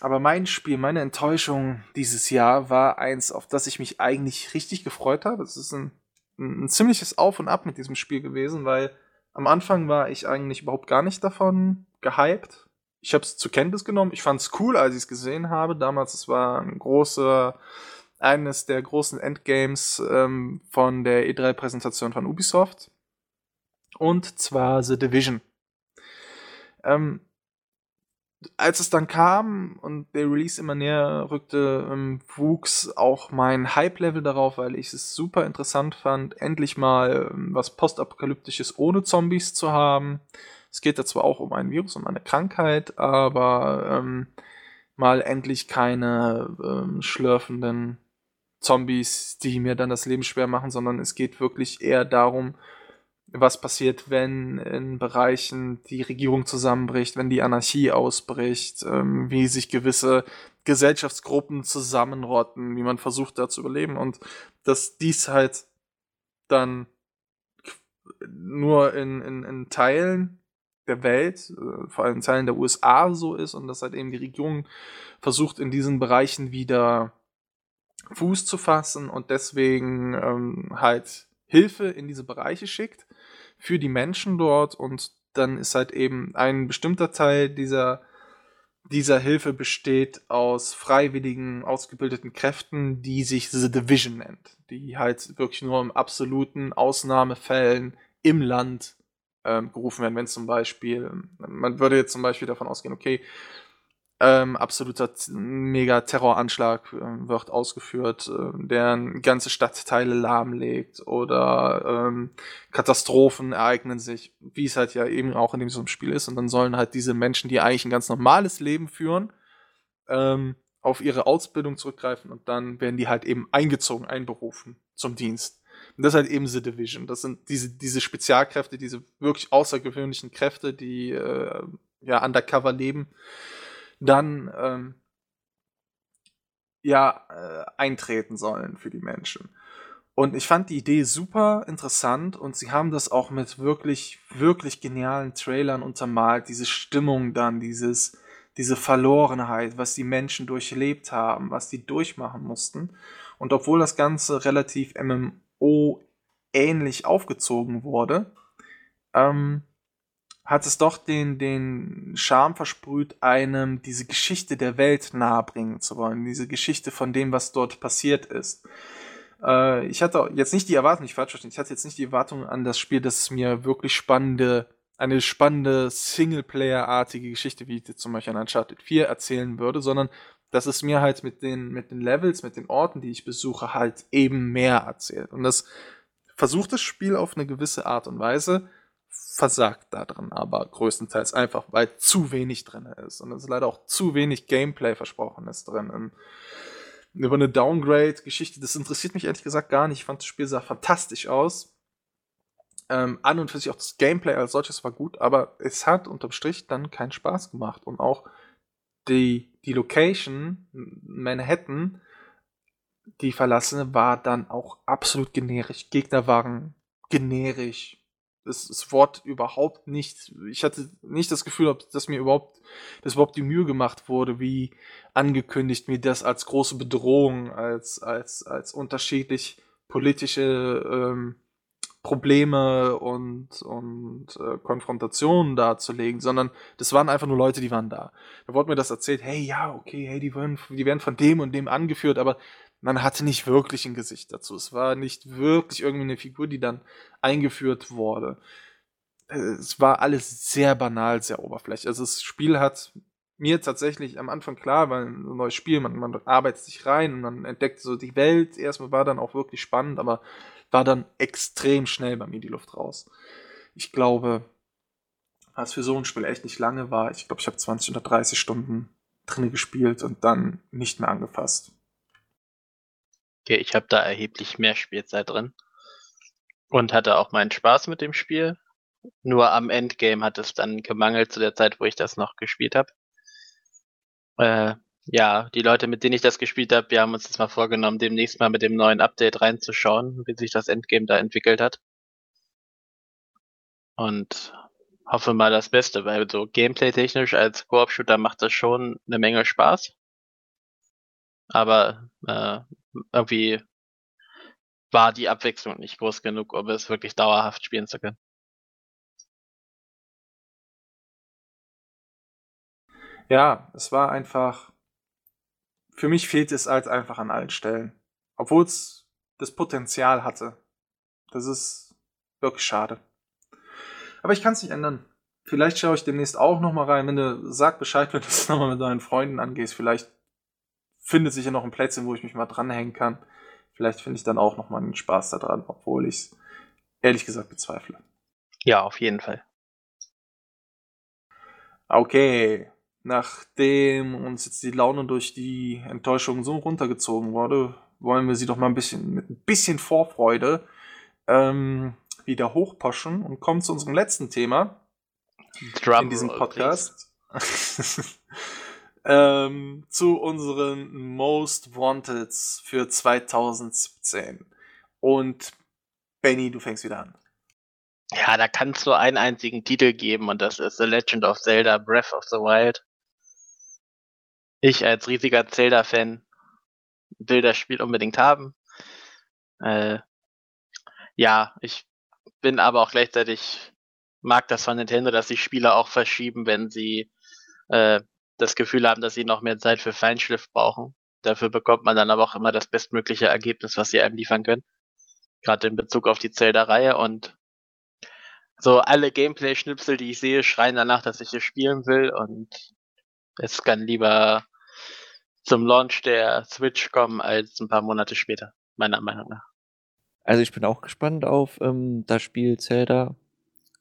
aber mein Spiel, meine Enttäuschung dieses Jahr war eins, auf das ich mich eigentlich richtig gefreut habe. Es ist ein, ein, ein ziemliches Auf und Ab mit diesem Spiel gewesen, weil am Anfang war ich eigentlich überhaupt gar nicht davon gehypt. Ich habe es zur Kenntnis genommen. Ich fand es cool, als ich es gesehen habe. Damals, es war ein großer, eines der großen Endgames ähm, von der E3-Präsentation von Ubisoft. Und zwar The Division. Ähm, als es dann kam und der Release immer näher rückte, ähm, wuchs auch mein Hype-Level darauf, weil ich es super interessant fand, endlich mal ähm, was Postapokalyptisches ohne Zombies zu haben. Es geht da zwar auch um ein Virus, um eine Krankheit, aber ähm, mal endlich keine ähm, schlürfenden Zombies, die mir dann das Leben schwer machen, sondern es geht wirklich eher darum, was passiert, wenn in Bereichen die Regierung zusammenbricht, wenn die Anarchie ausbricht, ähm, wie sich gewisse Gesellschaftsgruppen zusammenrotten, wie man versucht da zu überleben und dass dies halt dann nur in, in, in Teilen der Welt, äh, vor allem in Teilen der USA so ist und dass halt eben die Regierung versucht in diesen Bereichen wieder Fuß zu fassen und deswegen ähm, halt Hilfe in diese Bereiche schickt für die Menschen dort und dann ist halt eben ein bestimmter Teil dieser, dieser Hilfe besteht aus freiwilligen, ausgebildeten Kräften, die sich The Division nennt, die halt wirklich nur im absoluten Ausnahmefällen im Land ähm, gerufen werden, wenn zum Beispiel, man würde jetzt zum Beispiel davon ausgehen, okay, ähm, absoluter Mega-Terroranschlag äh, wird ausgeführt, äh, der ganze Stadtteile lahmlegt oder ähm, Katastrophen ereignen sich, wie es halt ja eben auch in diesem Spiel ist. Und dann sollen halt diese Menschen, die eigentlich ein ganz normales Leben führen, ähm, auf ihre Ausbildung zurückgreifen und dann werden die halt eben eingezogen, einberufen zum Dienst. Und das ist halt eben The Division. Das sind diese, diese Spezialkräfte, diese wirklich außergewöhnlichen Kräfte, die äh, ja undercover leben dann ähm, ja äh, eintreten sollen für die Menschen. Und ich fand die Idee super interessant und sie haben das auch mit wirklich, wirklich genialen Trailern untermalt. Diese Stimmung dann, dieses, diese Verlorenheit, was die Menschen durchlebt haben, was die durchmachen mussten. Und obwohl das Ganze relativ MMO ähnlich aufgezogen wurde, ähm, hat es doch den, den Charme versprüht, einem diese Geschichte der Welt nahebringen zu wollen, diese Geschichte von dem, was dort passiert ist. Äh, ich hatte jetzt nicht die Erwartung, nicht falsch verstehen, ich hatte jetzt nicht die Erwartung an das Spiel, dass es mir wirklich spannende, eine spannende Singleplayer-artige Geschichte, wie ich zum Beispiel an Uncharted 4 erzählen würde, sondern dass es mir halt mit den, mit den Levels, mit den Orten, die ich besuche, halt eben mehr erzählt. Und das versucht das Spiel auf eine gewisse Art und Weise, versagt da drin, aber größtenteils einfach, weil zu wenig drin ist. Und es leider auch zu wenig Gameplay versprochen ist drin. Und über eine Downgrade-Geschichte, das interessiert mich ehrlich gesagt gar nicht. Ich fand das Spiel sah fantastisch aus. Ähm, an und für sich auch das Gameplay als solches war gut, aber es hat unterm Strich dann keinen Spaß gemacht. Und auch die, die Location, Manhattan, die verlassene, war dann auch absolut generisch. Gegner waren generisch das, das Wort überhaupt nicht. Ich hatte nicht das Gefühl, dass mir überhaupt, dass überhaupt die Mühe gemacht wurde, wie angekündigt, mir das als große Bedrohung, als, als, als unterschiedlich politische ähm, Probleme und, und äh, Konfrontationen darzulegen, sondern das waren einfach nur Leute, die waren da. Da wurde mir das erzählt, hey, ja, okay, hey, die werden, die werden von dem und dem angeführt, aber man hatte nicht wirklich ein Gesicht dazu. Es war nicht wirklich irgendwie eine Figur, die dann eingeführt wurde. Es war alles sehr banal, sehr oberflächlich. Also das Spiel hat mir tatsächlich am Anfang klar, weil ein neues Spiel, man, man arbeitet sich rein und man entdeckt so die Welt. Erstmal war dann auch wirklich spannend, aber war dann extrem schnell bei mir die Luft raus. Ich glaube, was für so ein Spiel echt nicht lange war, ich glaube, ich habe 20 oder 30 Stunden drin gespielt und dann nicht mehr angefasst. Okay, ich habe da erheblich mehr Spielzeit drin und hatte auch meinen Spaß mit dem Spiel. Nur am Endgame hat es dann gemangelt zu der Zeit, wo ich das noch gespielt habe. Äh, ja, die Leute, mit denen ich das gespielt habe, wir haben uns das mal vorgenommen, demnächst mal mit dem neuen Update reinzuschauen, wie sich das Endgame da entwickelt hat. Und hoffe mal das Beste, weil so gameplay-technisch als Koop-Shooter macht das schon eine Menge Spaß. Aber äh, irgendwie war die Abwechslung nicht groß genug, um es wirklich dauerhaft spielen zu können. Ja, es war einfach. Für mich fehlt es halt einfach an allen Stellen. Obwohl es das Potenzial hatte. Das ist wirklich schade. Aber ich kann es nicht ändern. Vielleicht schaue ich demnächst auch nochmal rein. Wenn du sag Bescheid, wenn du es nochmal mit deinen Freunden angehst, vielleicht findet sich ja noch ein Plätzchen, wo ich mich mal dranhängen kann. Vielleicht finde ich dann auch nochmal einen Spaß daran, obwohl ich es ehrlich gesagt bezweifle. Ja, auf jeden Fall. Okay, nachdem uns jetzt die Laune durch die Enttäuschung so runtergezogen wurde, wollen wir sie doch mal ein bisschen mit ein bisschen Vorfreude ähm, wieder hochposchen und kommen zu unserem letzten Thema Drum in diesem Podcast. ähm, zu unseren Most Wanteds für 2017. Und Benny, du fängst wieder an. Ja, da kann es nur einen einzigen Titel geben und das ist The Legend of Zelda Breath of the Wild. Ich als riesiger Zelda-Fan will das Spiel unbedingt haben. Äh, ja, ich bin aber auch gleichzeitig mag das von Nintendo, dass sich Spieler auch verschieben, wenn sie äh, das Gefühl haben, dass sie noch mehr Zeit für Feinschliff brauchen. Dafür bekommt man dann aber auch immer das bestmögliche Ergebnis, was sie einem liefern können. Gerade in Bezug auf die Zelda-Reihe und so alle Gameplay-Schnipsel, die ich sehe, schreien danach, dass ich es spielen will und es kann lieber zum Launch der Switch kommen als ein paar Monate später, meiner Meinung nach. Also ich bin auch gespannt auf ähm, das Spiel Zelda.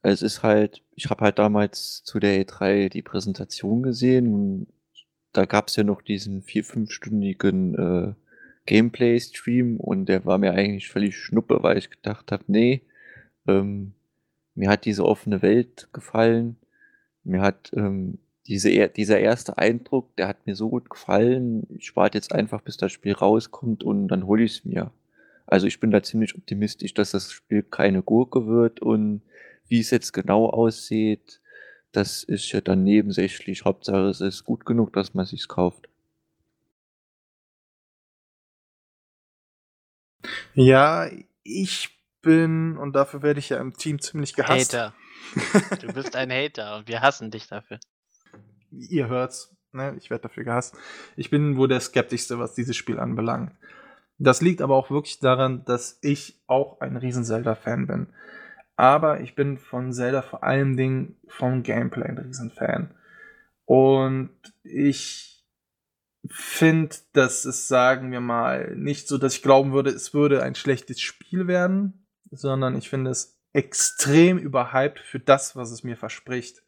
Es ist halt, ich habe halt damals zu der E3 die Präsentation gesehen und da gab es ja noch diesen vier, fünfstündigen äh, Gameplay-Stream und der war mir eigentlich völlig schnuppe, weil ich gedacht habe, nee, ähm, mir hat diese offene Welt gefallen. Mir hat ähm, diese, dieser erste Eindruck, der hat mir so gut gefallen. Ich warte jetzt einfach, bis das Spiel rauskommt und dann hole ich es mir. Also ich bin da ziemlich optimistisch, dass das Spiel keine Gurke wird und wie es jetzt genau aussieht, das ist ja dann nebensächlich. Hauptsache, es ist gut genug, dass man sich's kauft. Ja, ich bin, und dafür werde ich ja im Team ziemlich gehasst. Hater. Du bist ein Hater und wir hassen dich dafür. Ihr hört's, ne? Ich werde dafür gehasst. Ich bin wohl der skeptischste, was dieses Spiel anbelangt. Das liegt aber auch wirklich daran, dass ich auch ein riesen Zelda-Fan bin. Aber ich bin von Zelda vor allen Dingen vom Gameplay ein Riesenfan. Und ich finde, dass es, sagen wir mal, nicht so, dass ich glauben würde, es würde ein schlechtes Spiel werden, sondern ich finde es extrem überhyped für das, was es mir verspricht.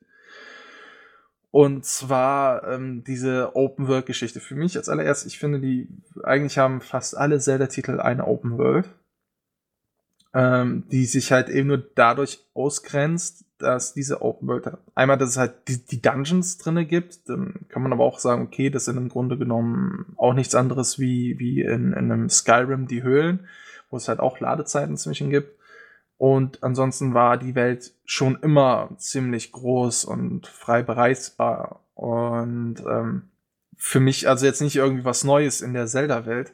Und zwar ähm, diese Open World Geschichte. Für mich als allererst, ich finde, die eigentlich haben fast alle Zelda-Titel eine Open World ähm, die sich halt eben nur dadurch ausgrenzt, dass diese Open World hat. Einmal, dass es halt die, die Dungeons drinne gibt, dann kann man aber auch sagen, okay, das sind im Grunde genommen auch nichts anderes wie, wie in, in einem Skyrim die Höhlen, wo es halt auch Ladezeiten zwischen gibt. Und ansonsten war die Welt schon immer ziemlich groß und frei bereisbar. Und ähm, für mich also jetzt nicht irgendwie was Neues in der Zelda-Welt,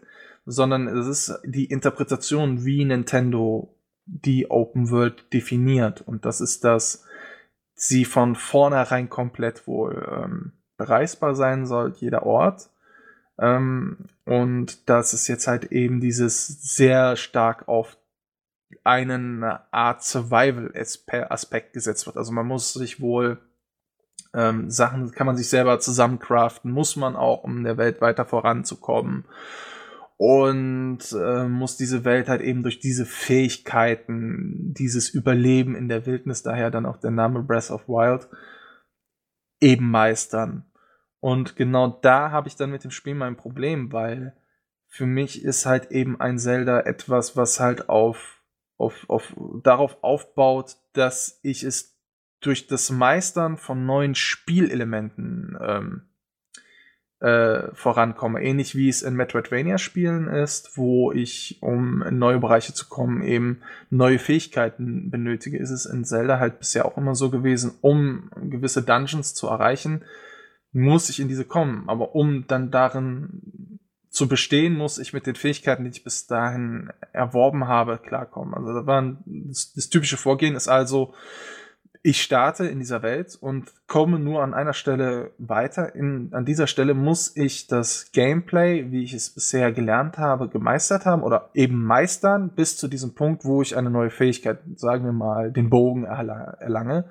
sondern es ist die Interpretation, wie Nintendo die Open World definiert. Und das ist, dass sie von vornherein komplett wohl ähm, bereisbar sein soll, jeder Ort. Ähm, und dass es jetzt halt eben dieses sehr stark auf einen Art Survival-Aspekt gesetzt wird. Also man muss sich wohl ähm, Sachen, kann man sich selber zusammencraften, muss man auch, um in der Welt weiter voranzukommen. Und äh, muss diese Welt halt eben durch diese Fähigkeiten, dieses Überleben in der Wildnis, daher dann auch der Name Breath of Wild, eben meistern. Und genau da habe ich dann mit dem Spiel mein Problem, weil für mich ist halt eben ein Zelda etwas, was halt auf, auf, auf darauf aufbaut, dass ich es durch das Meistern von neuen Spielelementen ähm, äh, vorankomme. Ähnlich wie es in Metroidvania-Spielen ist, wo ich, um in neue Bereiche zu kommen, eben neue Fähigkeiten benötige, ist es in Zelda halt bisher auch immer so gewesen, um gewisse Dungeons zu erreichen, muss ich in diese kommen. Aber um dann darin zu bestehen, muss ich mit den Fähigkeiten, die ich bis dahin erworben habe, klarkommen. Also da war das, das typische Vorgehen ist also, ich starte in dieser Welt und komme nur an einer Stelle weiter. In, an dieser Stelle muss ich das Gameplay, wie ich es bisher gelernt habe, gemeistert haben oder eben meistern bis zu diesem Punkt, wo ich eine neue Fähigkeit, sagen wir mal, den Bogen erlange.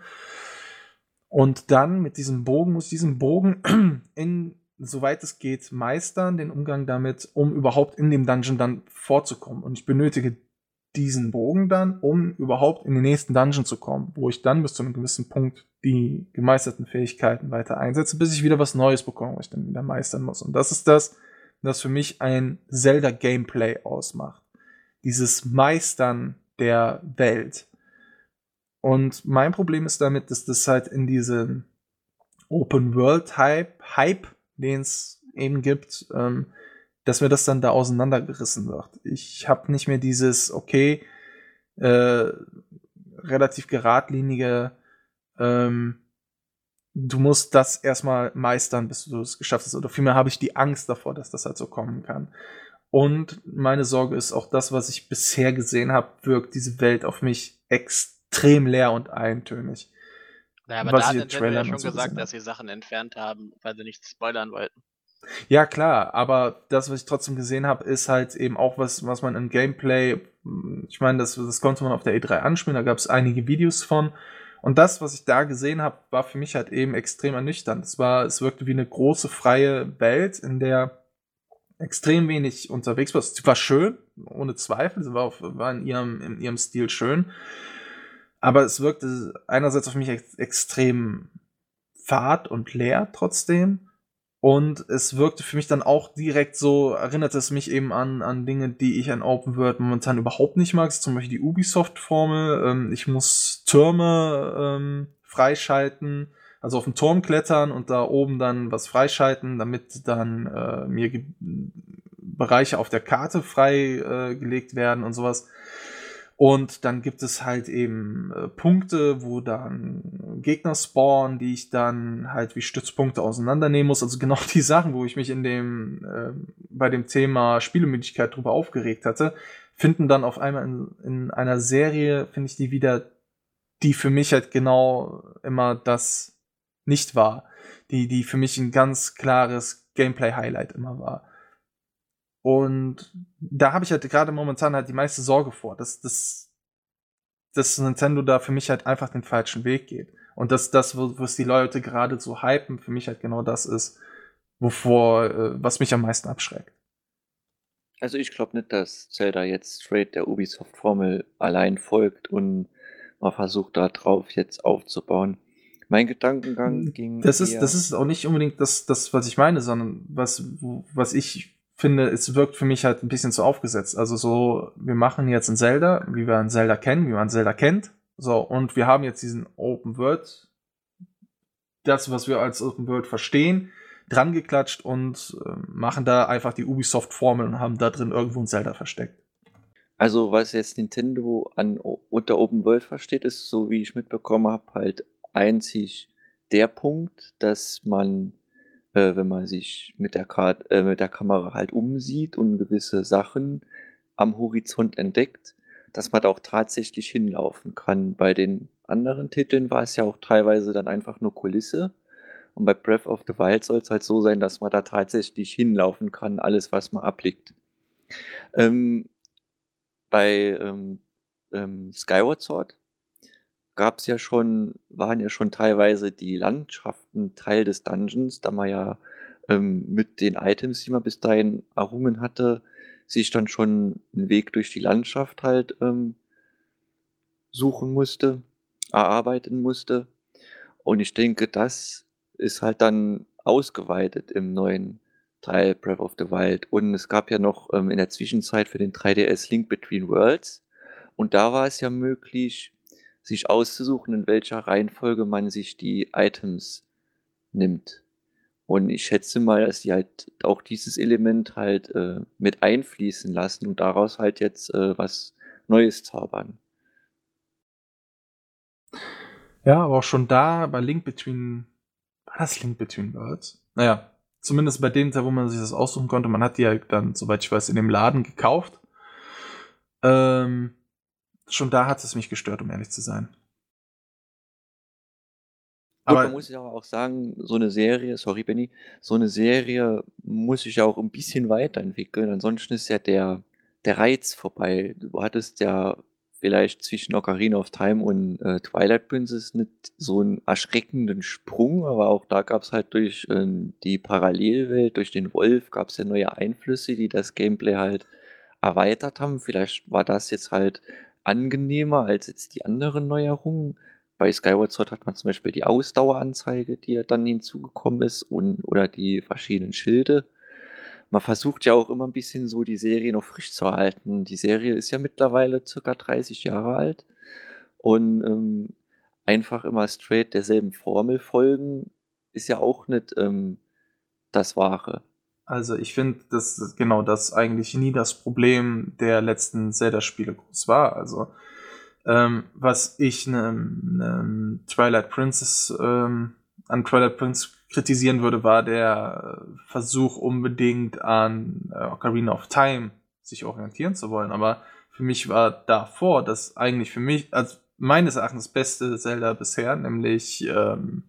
Und dann mit diesem Bogen muss ich diesen Bogen in, soweit es geht, meistern, den Umgang damit, um überhaupt in dem Dungeon dann vorzukommen. Und ich benötige diesen Bogen dann, um überhaupt in den nächsten Dungeon zu kommen, wo ich dann bis zu einem gewissen Punkt die gemeisterten Fähigkeiten weiter einsetze, bis ich wieder was Neues bekomme, was ich dann wieder meistern muss. Und das ist das, was für mich ein Zelda-Gameplay ausmacht. Dieses Meistern der Welt. Und mein Problem ist damit, dass das halt in diesem Open World Hype, Hype, den es eben gibt, ähm, dass mir das dann da auseinandergerissen wird. Ich habe nicht mehr dieses, okay, äh, relativ geradlinige, ähm, du musst das erstmal meistern, bis du es geschafft hast. Oder vielmehr habe ich die Angst davor, dass das halt so kommen kann. Und meine Sorge ist auch das, was ich bisher gesehen habe, wirkt diese Welt auf mich extrem leer und eintönig. Naja, aber was da hat Nintendo ja schon gesagt, dass sie Sachen entfernt haben, weil sie nichts spoilern wollten. Ja, klar, aber das, was ich trotzdem gesehen habe, ist halt eben auch was, was man im Gameplay, ich meine, das, das konnte man auf der E3 anspielen, da gab es einige Videos von. Und das, was ich da gesehen habe, war für mich halt eben extrem ernüchternd. Es war, es wirkte wie eine große freie Welt, in der extrem wenig unterwegs war. Sie war schön, ohne Zweifel. Sie war, auf, war in ihrem, in ihrem Stil schön. Aber es wirkte einerseits auf mich ex extrem fad und leer trotzdem. Und es wirkte für mich dann auch direkt so, erinnerte es mich eben an, an Dinge, die ich an Open World momentan überhaupt nicht mag. Zum Beispiel die Ubisoft-Formel. Ähm, ich muss Türme ähm, freischalten, also auf den Turm klettern und da oben dann was freischalten, damit dann äh, mir Bereiche auf der Karte freigelegt äh, werden und sowas. Und dann gibt es halt eben äh, Punkte, wo dann Gegner spawnen, die ich dann halt wie Stützpunkte auseinandernehmen muss. Also genau die Sachen, wo ich mich in dem, äh, bei dem Thema Spielemüdigkeit drüber aufgeregt hatte, finden dann auf einmal in, in einer Serie, finde ich die wieder, die für mich halt genau immer das nicht war. Die, die für mich ein ganz klares Gameplay-Highlight immer war. Und da habe ich halt gerade momentan halt die meiste Sorge vor, dass, dass, dass Nintendo da für mich halt einfach den falschen Weg geht. Und dass das, was die Leute gerade so hypen, für mich halt genau das ist, wovor, äh, was mich am meisten abschreckt. Also ich glaube nicht, dass Zelda jetzt straight der Ubisoft-Formel allein folgt und mal versucht, da drauf jetzt aufzubauen. Mein Gedankengang ging. Das ist, das ist auch nicht unbedingt das, das, was ich meine, sondern was, was ich finde, es wirkt für mich halt ein bisschen zu aufgesetzt. Also so, wir machen jetzt ein Zelda, wie wir ein Zelda kennen, wie man Zelda kennt. So, und wir haben jetzt diesen Open World, das, was wir als Open World verstehen, dran geklatscht und äh, machen da einfach die Ubisoft-Formel und haben da drin irgendwo ein Zelda versteckt. Also, was jetzt Nintendo an, unter Open World versteht, ist, so wie ich mitbekommen habe, halt einzig der Punkt, dass man äh, wenn man sich mit der, Karte, äh, mit der Kamera halt umsieht und gewisse Sachen am Horizont entdeckt, dass man da auch tatsächlich hinlaufen kann. Bei den anderen Titeln war es ja auch teilweise dann einfach nur Kulisse. Und bei Breath of the Wild soll es halt so sein, dass man da tatsächlich hinlaufen kann, alles, was man abliegt. Ähm, bei ähm, ähm, Skyward Sword gab es ja schon, waren ja schon teilweise die Landschaften Teil des Dungeons, da man ja ähm, mit den Items, die man bis dahin errungen hatte, sich dann schon einen Weg durch die Landschaft halt ähm, suchen musste, erarbeiten musste. Und ich denke, das ist halt dann ausgeweitet im neuen Teil Breath of the Wild. Und es gab ja noch ähm, in der Zwischenzeit für den 3DS Link Between Worlds. Und da war es ja möglich, sich auszusuchen, in welcher Reihenfolge man sich die Items nimmt. Und ich schätze mal, dass die halt auch dieses Element halt äh, mit einfließen lassen und daraus halt jetzt äh, was Neues zaubern. Ja, aber auch schon da bei Link Between. War das Link Between Worlds? Naja, zumindest bei dem Teil, wo man sich das aussuchen konnte. Man hat die ja dann, soweit ich weiß, in dem Laden gekauft. Ähm, schon da hat es mich gestört, um ehrlich zu sein. Aber man muss ja auch sagen, so eine Serie, sorry Benny, so eine Serie muss sich ja auch ein bisschen weiterentwickeln. Ansonsten ist ja der, der Reiz vorbei. Du hattest ja vielleicht zwischen Ocarina of Time und äh, Twilight Princess nicht so einen erschreckenden Sprung, aber auch da gab es halt durch äh, die Parallelwelt, durch den Wolf, gab es ja neue Einflüsse, die das Gameplay halt erweitert haben. Vielleicht war das jetzt halt angenehmer als jetzt die anderen Neuerungen. Bei Skyward Sword hat man zum Beispiel die Ausdaueranzeige, die ja dann hinzugekommen ist, und, oder die verschiedenen Schilde. Man versucht ja auch immer ein bisschen so die Serie noch frisch zu halten. Die Serie ist ja mittlerweile circa 30 Jahre alt und ähm, einfach immer straight derselben Formel folgen ist ja auch nicht ähm, das Wahre. Also ich finde, dass genau das eigentlich nie das Problem der letzten Zelda-Spiele groß war. Also ähm, was ich einem, einem Twilight Princess ähm, an Twilight Prince kritisieren würde, war der Versuch unbedingt an äh, Ocarina of Time sich orientieren zu wollen. Aber für mich war davor das eigentlich für mich, also meines Erachtens beste Zelda bisher, nämlich ähm,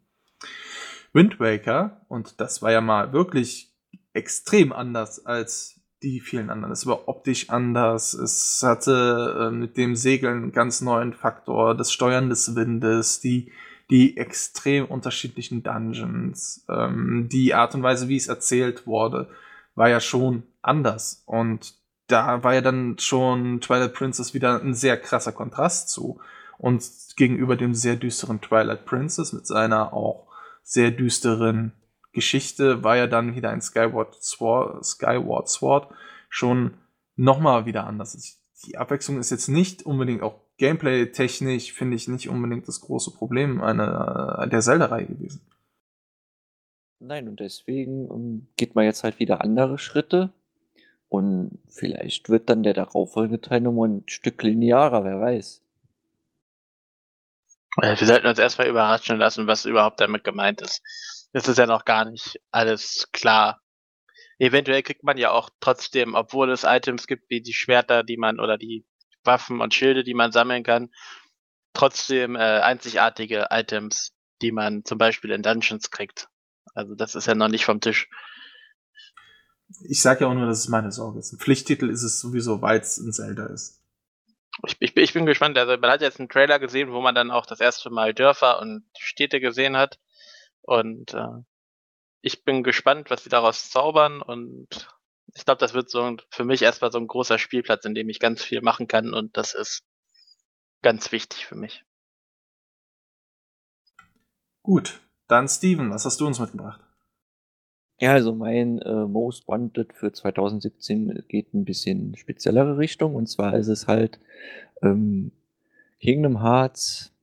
Wind Waker. Und das war ja mal wirklich extrem anders als die vielen anderen. Es war optisch anders. Es hatte äh, mit dem Segeln einen ganz neuen Faktor, das Steuern des Windes, die, die extrem unterschiedlichen Dungeons, ähm, die Art und Weise, wie es erzählt wurde, war ja schon anders. Und da war ja dann schon Twilight Princess wieder ein sehr krasser Kontrast zu. Und gegenüber dem sehr düsteren Twilight Princess mit seiner auch sehr düsteren Geschichte war ja dann wieder ein Skyward Sword, Skyward Sword schon nochmal wieder anders. Die Abwechslung ist jetzt nicht unbedingt auch Gameplay-technisch, finde ich, nicht unbedingt das große Problem einer, der Zelda-Reihe gewesen. Nein, und deswegen ähm, geht man jetzt halt wieder andere Schritte. Und vielleicht wird dann der darauffolgende Teil nochmal ein Stück linearer, wer weiß. Wir sollten uns erstmal überraschen lassen, was überhaupt damit gemeint ist. Das ist ja noch gar nicht alles klar. Eventuell kriegt man ja auch trotzdem, obwohl es Items gibt wie die Schwerter, die man oder die Waffen und Schilde, die man sammeln kann, trotzdem äh, einzigartige Items, die man zum Beispiel in Dungeons kriegt. Also das ist ja noch nicht vom Tisch. Ich sage ja auch nur, dass es meine Sorge ist. Ein Pflichttitel ist es sowieso, weil es ein Zelda ist. Ich, ich, ich, bin gespannt. Also man hat jetzt einen Trailer gesehen, wo man dann auch das erste Mal Dörfer und Städte gesehen hat. Und äh, ich bin gespannt, was sie daraus zaubern. Und ich glaube, das wird so ein, für mich erstmal so ein großer Spielplatz, in dem ich ganz viel machen kann. Und das ist ganz wichtig für mich. Gut, dann Steven, was hast du uns mitgebracht? Ja, also mein äh, Most Wanted für 2017 geht ein bisschen speziellere Richtung. Und zwar ist es halt ähm, Kingdom Hearts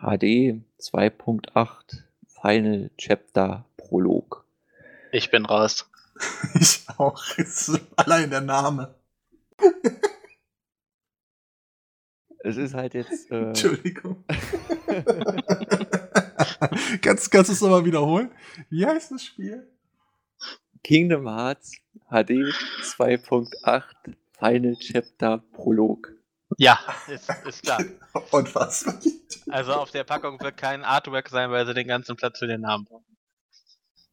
HD 2.8 Final Chapter Prolog. Ich bin raus. ich auch. allein der Name. es ist halt jetzt. Äh Entschuldigung. kannst, kannst du es nochmal wiederholen? Wie heißt das Spiel? Kingdom Hearts HD 2.8 Final Chapter Prolog. Ja, ist, ist klar. Unfassbar. Also auf der Packung wird kein Artwork sein, weil sie den ganzen Platz für den Namen brauchen.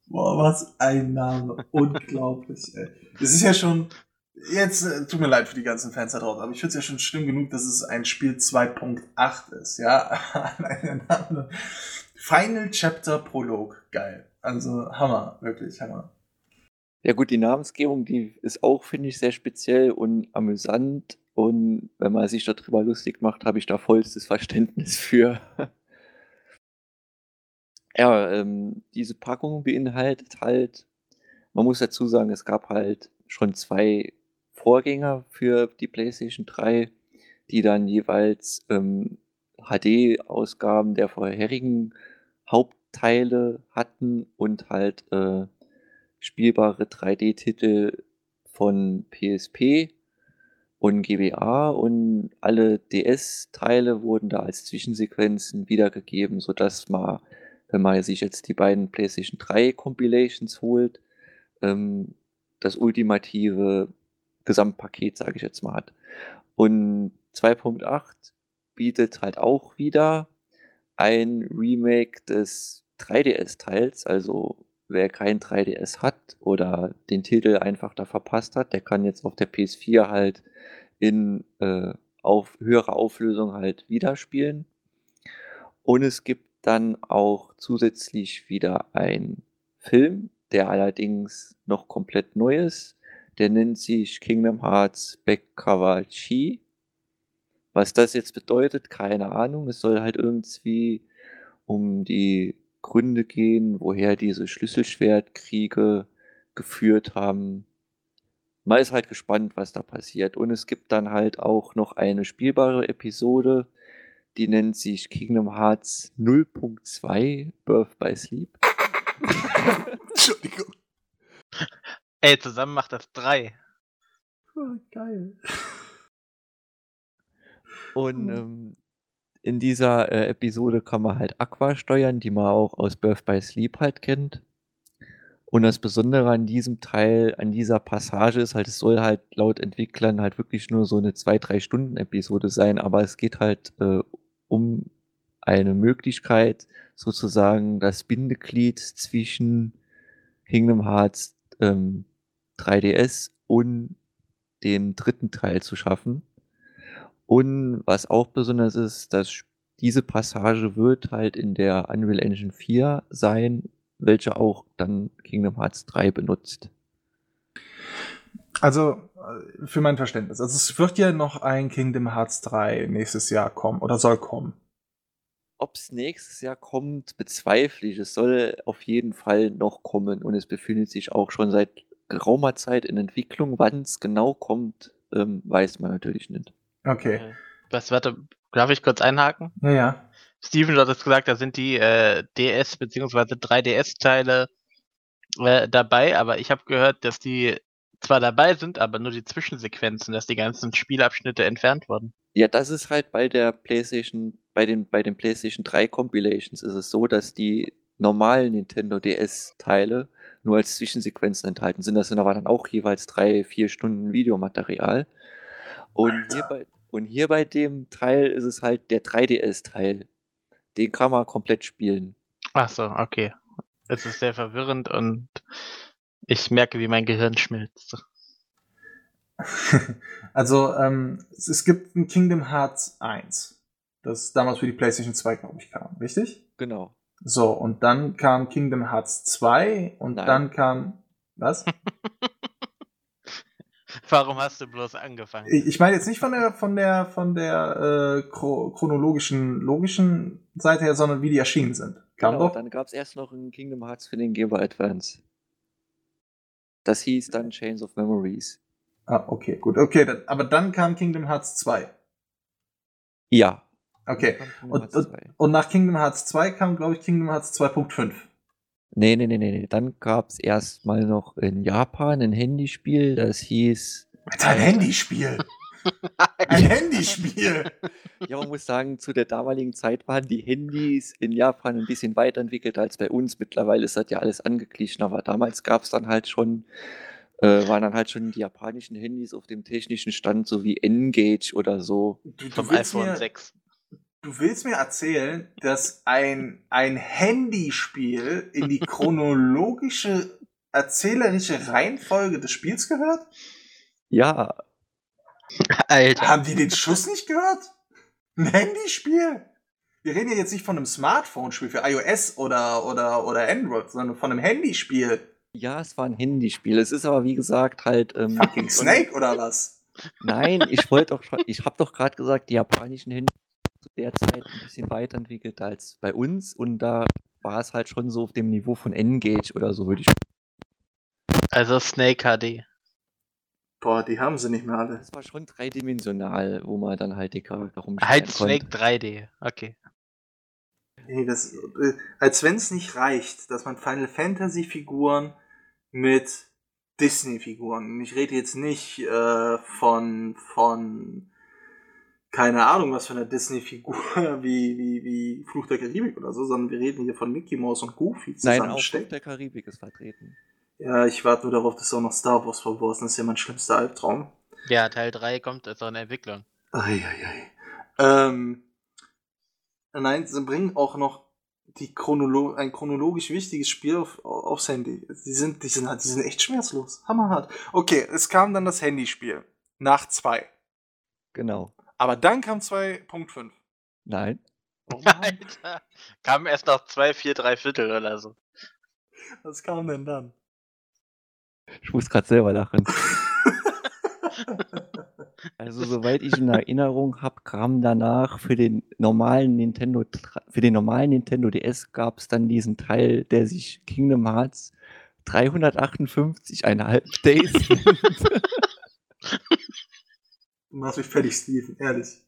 Boah, was ein Name. Unglaublich, ey. Es ist ja schon. Jetzt äh, tut mir leid für die ganzen Fans da draußen, aber ich finde es ja schon schlimm genug, dass es ein Spiel 2.8 ist, ja. Final Chapter Prolog. Geil. Also Hammer, wirklich Hammer. Ja gut, die Namensgebung, die ist auch, finde ich, sehr speziell und amüsant. Und wenn man sich darüber lustig macht, habe ich da vollstes Verständnis für. ja, ähm, diese Packung beinhaltet halt, man muss dazu sagen, es gab halt schon zwei Vorgänger für die PlayStation 3, die dann jeweils ähm, HD-Ausgaben der vorherigen Hauptteile hatten und halt äh, spielbare 3D-Titel von PSP und GBA und alle DS-Teile wurden da als Zwischensequenzen wiedergegeben, sodass man, wenn man sich jetzt die beiden PlayStation 3 Compilations holt, ähm, das ultimative Gesamtpaket, sage ich jetzt mal, hat. Und 2.8 bietet halt auch wieder ein Remake des 3DS-Teils, also wer kein 3DS hat oder den Titel einfach da verpasst hat, der kann jetzt auf der PS4 halt in äh, auf höherer Auflösung halt wieder spielen. Und es gibt dann auch zusätzlich wieder einen Film, der allerdings noch komplett neu ist. Der nennt sich Kingdom Hearts Back Cover Chi. Was das jetzt bedeutet, keine Ahnung. Es soll halt irgendwie um die Gründe gehen, woher diese Schlüsselschwertkriege geführt haben. Man ist halt gespannt, was da passiert. Und es gibt dann halt auch noch eine spielbare Episode, die nennt sich Kingdom Hearts 0.2 Birth by Sleep. Entschuldigung. Ey, zusammen macht das drei. Oh, geil. Und ähm, in dieser äh, Episode kann man halt Aqua steuern, die man auch aus Birth by Sleep halt kennt. Und das Besondere an diesem Teil, an dieser Passage ist halt, es soll halt laut Entwicklern halt wirklich nur so eine zwei, drei Stunden Episode sein, aber es geht halt äh, um eine Möglichkeit, sozusagen das Bindeglied zwischen Kingdom Hearts ähm, 3DS und dem dritten Teil zu schaffen. Und was auch besonders ist, dass diese Passage wird halt in der Unreal Engine 4 sein, welche auch dann Kingdom Hearts 3 benutzt. Also, äh, für mein Verständnis. Also, es wird ja noch ein Kingdom Hearts 3 nächstes Jahr kommen oder soll kommen. Ob es nächstes Jahr kommt, bezweifle ich. Es soll auf jeden Fall noch kommen und es befindet sich auch schon seit geraumer Zeit in Entwicklung. Wann es genau kommt, ähm, weiß man natürlich nicht. Okay. Äh, Was, warte, darf ich kurz einhaken? Ja, ja. Steven, du hattest gesagt, da sind die äh, DS- bzw. 3DS-Teile äh, dabei, aber ich habe gehört, dass die zwar dabei sind, aber nur die Zwischensequenzen, dass die ganzen Spielabschnitte entfernt wurden. Ja, das ist halt bei der PlayStation, bei den, bei den PlayStation 3 Compilations ist es so, dass die normalen Nintendo DS-Teile nur als Zwischensequenzen enthalten sind. Das sind aber dann auch jeweils drei, vier Stunden Videomaterial. Und hier, bei, und hier bei dem Teil ist es halt der 3DS-Teil. Den kann man komplett spielen. Ach so, okay. Es ist sehr verwirrend und ich merke, wie mein Gehirn schmilzt. also, ähm, es, es gibt ein Kingdom Hearts 1, das damals für die PlayStation 2, glaube ich, kam, richtig? Genau. So, und dann kam Kingdom Hearts 2 und Nein. dann kam. Was? Warum hast du bloß angefangen? Ich ich meine jetzt nicht von der von der von der äh, chro chronologischen logischen Seite her, sondern wie die erschienen sind. Kam genau, doch. dann gab es erst noch ein Kingdom Hearts für den Game Boy Advance. Das hieß dann Chains of Memories. Ah, okay, gut. Okay, dann, aber dann kam Kingdom Hearts 2. Ja. Okay. Und, und, 2. und nach Kingdom Hearts 2 kam, glaube ich, Kingdom Hearts 2.5. Nee, nee, nee, nee, nee. Dann gab es erstmal noch in Japan ein Handyspiel, das hieß. Ein Handyspiel. Ein Handyspiel. Ja, man muss sagen, zu der damaligen Zeit waren die Handys in Japan ein bisschen weiterentwickelt als bei uns. Mittlerweile ist das ja alles angeglichen, aber damals gab es dann halt schon äh, waren dann halt schon die japanischen Handys auf dem technischen Stand, so wie N-Gage oder so. Du, du, Vom iPhone mir, 6. du willst mir erzählen, dass ein, ein Handyspiel in die chronologische, erzählerische Reihenfolge des Spiels gehört? Ja, Alter. Haben die den Schuss nicht gehört? Ein Handyspiel? Wir reden ja jetzt nicht von einem Smartphone-Spiel für iOS oder, oder, oder Android, sondern von einem Handyspiel. ja, es war ein Handyspiel. Es ist aber wie gesagt halt. Ähm, Fucking Snake oder was? Nein, ich wollte doch schon, ich habe doch gerade gesagt, die japanischen Handys sind zu der Zeit ein bisschen weiterentwickelt als bei uns und da war es halt schon so auf dem Niveau von N-Gage oder so, würde ich Also Snake HD. Boah, die haben sie nicht mehr alle. Das war schon dreidimensional, wo man dann halt die Charakter rumstellen Halt konnte. Snake 3D. Okay. Nee, das, äh, als wenn es nicht reicht, dass man Final Fantasy Figuren mit Disney Figuren. Und ich rede jetzt nicht äh, von von keine Ahnung was für einer Disney Figur wie wie wie Fluch der Karibik oder so, sondern wir reden hier von Mickey Mouse und Goofy Nein, auch Fluch zusammensteckt. der Karibik ist vertreten. Ja, ich warte nur darauf, dass auch noch Star Wars verworfen ist. Das ist ja mein schlimmster Albtraum. Ja, Teil 3 kommt, ist auch in Entwicklung. Eieiei. Ähm, nein, sie bringen auch noch die Chronolo ein chronologisch wichtiges Spiel auf, aufs Handy. Die sind, die sind, die sind echt schmerzlos. Hammerhart. Okay, es kam dann das Handyspiel. Nach zwei. Genau. Aber dann kam 2.5. Nein. Oh Alter. Kam erst noch 2, 4, 3 Viertel oder so. was kam denn dann? Ich muss gerade selber lachen. Also soweit ich in Erinnerung habe, kam danach für den normalen Nintendo für den normalen Nintendo DS gab es dann diesen Teil, der sich Kingdom Hearts 358,5 Days nennt. Machst mich fertig, Steven, ehrlich.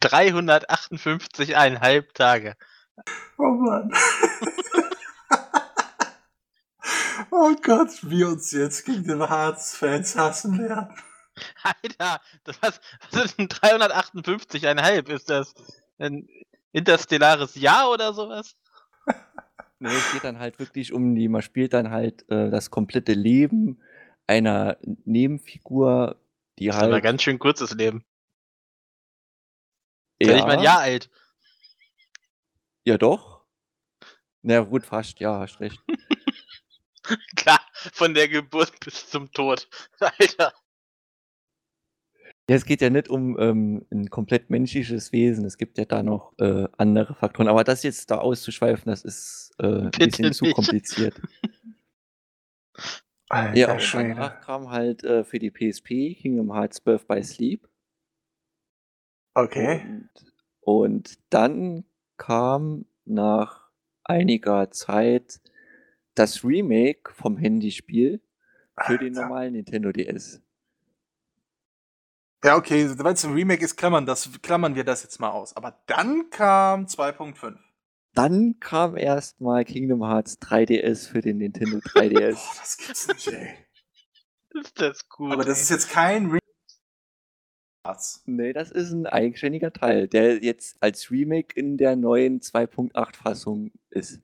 358,5 Tage. Oh Mann. oh Gott, wie uns jetzt Kingdom Hearts Fans hassen werden. Alter, das, was, was ist denn 358,5? Ist das ein interstellares Jahr oder sowas? Nee, es geht dann halt wirklich um die, man spielt dann halt äh, das komplette Leben einer Nebenfigur, die Das halt. ganz schön kurzes Leben. Ja. Ich mein Jahr alt. Ja, doch. Na gut, fast, ja, hast recht. Klar, von der Geburt bis zum Tod. Alter. Ja, es geht ja nicht um ähm, ein komplett menschliches Wesen. Es gibt ja da noch äh, andere Faktoren. Aber das jetzt da auszuschweifen, das ist äh, ein bisschen zu nicht. kompliziert. Alter ja, und danach kam halt äh, für die PSP Kingdom Hearts Birth by Sleep. Okay. Und, und dann kam nach einiger Zeit das Remake vom Handyspiel für den Alter. normalen Nintendo DS. Ja, okay, weil es ein Remake ist, klammern, das, klammern wir das jetzt mal aus. Aber dann kam 2.5. Dann kam erstmal Kingdom Hearts 3DS für den Nintendo Boah, 3DS. das gibt's nicht, ey. Ist das gut. Aber das ey. ist jetzt kein Remake. Nee, das ist ein eigenständiger Teil, der jetzt als Remake in der neuen 2.8-Fassung ist.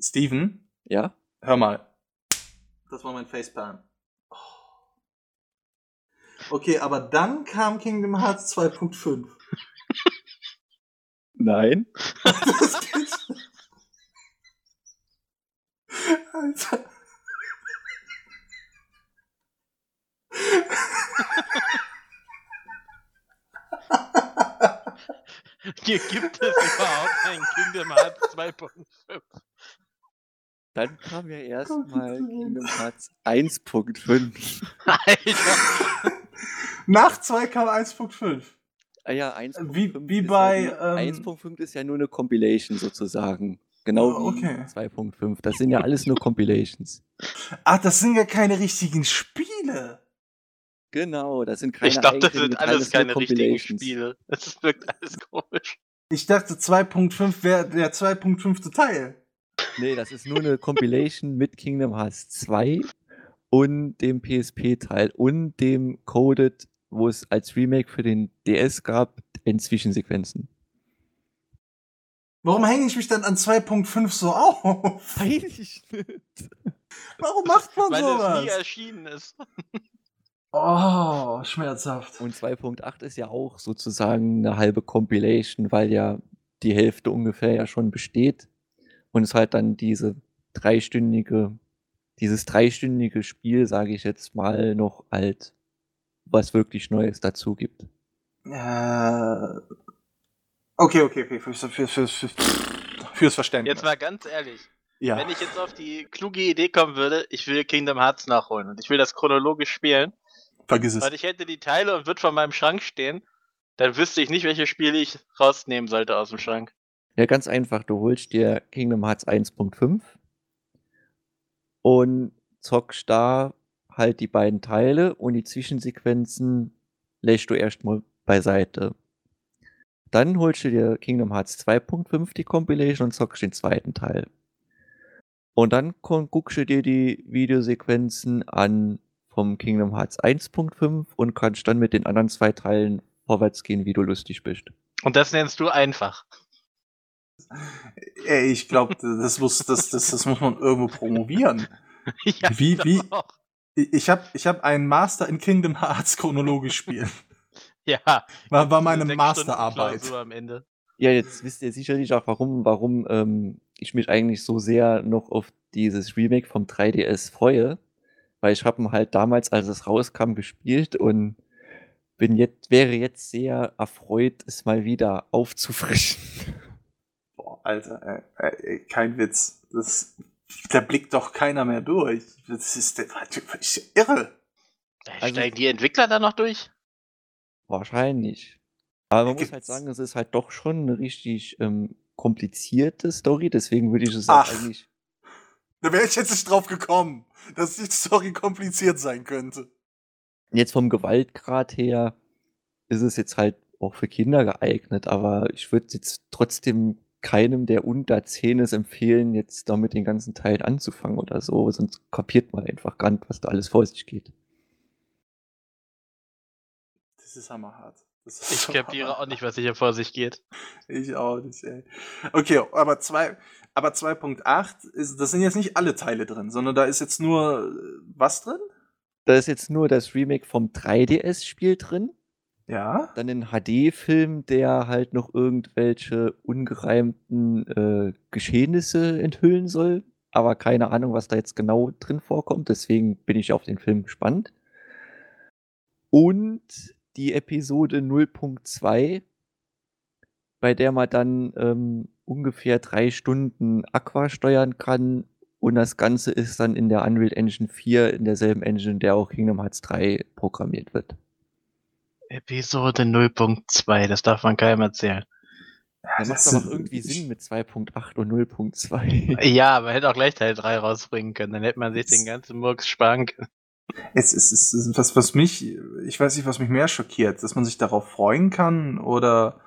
Steven, Ja? hör mal. Das war mein Facepalm. Oh. Okay, aber dann kam Kingdom Hearts 2.5. Nein. Alter. Hier gibt es überhaupt ein Kingdom Hearts 2.5. Dann kam ja erstmal. Kingdom Hearts 1.5. Alter. Nach 2 kam 1.5. Ah ja, 1.5 Wie- wie ist bei, ja ähm, nur, 1.5 ist ja nur eine Compilation sozusagen. Genau Oh, wie okay. 2.5. Das sind ja alles nur Compilations. Ach, das sind ja keine richtigen Spiele. Genau, das sind keine Ich glaube, das sind alles sind keine richtigen Compilations. Spiele. Das wirkt alles komisch. Ich dachte, 2.5 wäre der 2.5. Teil. Nee, das ist nur eine Compilation mit Kingdom Hearts 2 und dem PSP-Teil und dem Coded, wo es als Remake für den DS gab, in Zwischensequenzen. Warum hänge ich mich dann an 2.5 so auf? Weiß ich nicht. Warum macht man Weil es nie sowas? erschienen ist. Oh, schmerzhaft. Und 2.8 ist ja auch sozusagen eine halbe Compilation, weil ja die Hälfte ungefähr ja schon besteht. Und es halt dann diese dreistündige, dieses dreistündige Spiel, sage ich jetzt mal, noch halt was wirklich Neues dazu gibt. Äh, okay, okay, okay. Fürs, fürs, fürs, fürs, Verständnis. Jetzt mal ganz ehrlich. ja. Wenn ich jetzt auf die kluge Idee kommen würde, ich will Kingdom Hearts nachholen und ich will das chronologisch spielen, Vergiss es. und ich hätte die Teile und würde vor meinem Schrank stehen, dann wüsste ich nicht, welche Spiele ich rausnehmen sollte aus dem Schrank. Ja, ganz einfach. Du holst dir Kingdom Hearts 1.5 und zockst da halt die beiden Teile und die Zwischensequenzen lässt du erstmal beiseite. Dann holst du dir Kingdom Hearts 2.5 die Compilation und zockst den zweiten Teil. Und dann guckst du dir die Videosequenzen an vom Kingdom Hearts 1.5 und kannst dann mit den anderen zwei Teilen vorwärts gehen, wie du lustig bist. Und das nennst du einfach. Ey, ich glaube, das muss, das, das, das muss man irgendwo promovieren. ja, Wie- wie- auch. Ich habe ich hab einen Master in Kingdom Hearts chronologisch spielen. Ja. War, war meine Masterarbeit. Am Ende. Ja, jetzt wisst ihr sicherlich auch, warum, warum ähm, ich mich eigentlich so sehr noch auf dieses Remake vom 3DS freue. Weil ich habe ihn halt damals, als es rauskam, gespielt und bin jetzt, wäre jetzt sehr erfreut, es mal wieder aufzufrischen. Boah, Alter, ey, ey, kein Witz. Das, da blickt doch keiner mehr durch. Das ist, das ist irre. Also- Steigen die Entwickler da noch durch? Wahrscheinlich. Aber man muss halt sagen, es ist halt doch schon eine richtig ähm, komplizierte Story, deswegen würde ich es Ach. eigentlich. Da wäre ich jetzt nicht drauf gekommen, dass die Story kompliziert sein könnte. Jetzt vom Gewaltgrad her ist es jetzt halt auch für Kinder geeignet, aber ich würde jetzt trotzdem keinem, der unter 10 ist, empfehlen, jetzt damit den ganzen Teil anzufangen oder so, sonst kapiert man einfach gar nicht, was da alles vor sich geht. Das ist hammerhart. Das ist Ich kapiere auch nicht, was hier vor sich geht. Ich auch nicht, ey. Okay, aber zwei, aber 2.8 ist, das sind jetzt nicht alle Teile drin, sondern da ist jetzt nur äh, was drin? Da ist jetzt nur das Remake vom 3DS-Spiel drin, Ja. dann ein HD-Film, der halt noch irgendwelche ungereimten äh, Geschehnisse enthüllen soll, aber keine Ahnung, was da jetzt genau drin vorkommt, deswegen bin ich auf den Film gespannt. Und die Episode 0.2, bei der man dann ähm, ungefähr drei Stunden Aqua steuern kann und das Ganze ist dann in der Unreal Engine 4, in derselben Engine, in der auch Kingdom Hearts 3 programmiert wird. Episode 0.2, das darf man keinem erzählen. Das macht doch irgendwie Sinn mit 2.8 und 0.2. Ja, man hätte auch gleich Teil 3 rausbringen können, dann hätte man sich den ganzen Murks sparen können. Es ist, es ist was, was mich, ich weiß nicht, was mich mehr schockiert, dass man sich darauf freuen kann oder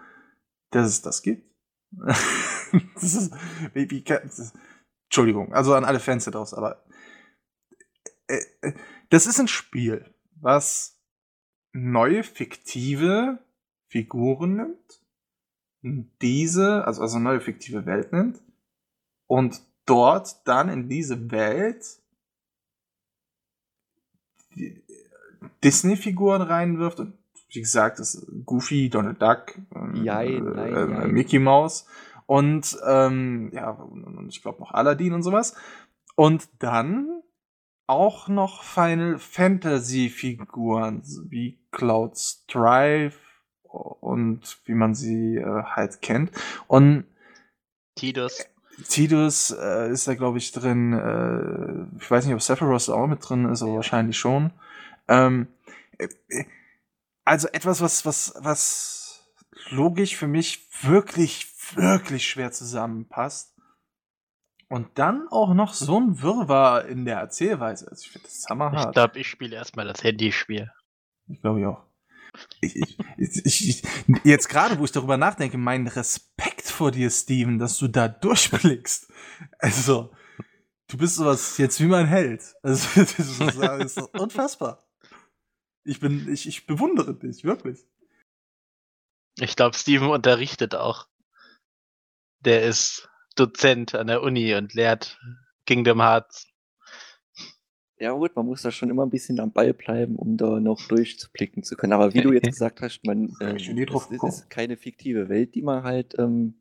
dass es das gibt. das ist, wie, wie, das, Entschuldigung, also an alle Fans da draußen, aber äh, äh, das ist ein Spiel, was neue fiktive Figuren nimmt, diese, also, also neue fiktive Welt nimmt und dort dann in diese Welt die Disney-Figuren reinwirft und wie gesagt, das ist Goofy, Donald Duck, ähm, Jein, nein, äh, jein. Mickey Mouse und ähm, ja, und, und ich glaube noch Aladdin und sowas. Und dann auch noch Final Fantasy Figuren wie Cloud Strife und wie man sie äh, halt kennt. Und Tidus. Tidus äh, ist da, glaube ich, drin. Äh, ich weiß nicht, ob Sephiroth auch mit drin ist, aber wahrscheinlich schon. Ähm, äh, also etwas, was, was, was logisch für mich wirklich, wirklich schwer zusammenpasst. Und dann auch noch so ein Wirrwarr in der Erzählweise. Also ich finde das Ich hammerhart. glaube, ich spiele erstmal das Handyspiel. Ich glaube ich auch. Ich, ich, ich, ich, jetzt gerade, wo ich darüber nachdenke, mein Respekt vor dir, Steven, dass du da durchblickst. Also, du bist sowas jetzt wie mein Held. Also, das ist, das ist unfassbar. Ich bin, ich, ich bewundere dich, wirklich. Ich glaube, Steven unterrichtet auch. der ist Dozent an der Uni und lehrt Kingdom Hearts. Ja gut, man muss da schon immer ein bisschen am Ball bleiben, um da noch durchzublicken zu können. Aber wie du jetzt gesagt hast, man, äh, ich bin nie drauf es ist- gekommen. ist keine fiktive Welt, die man halt ähm,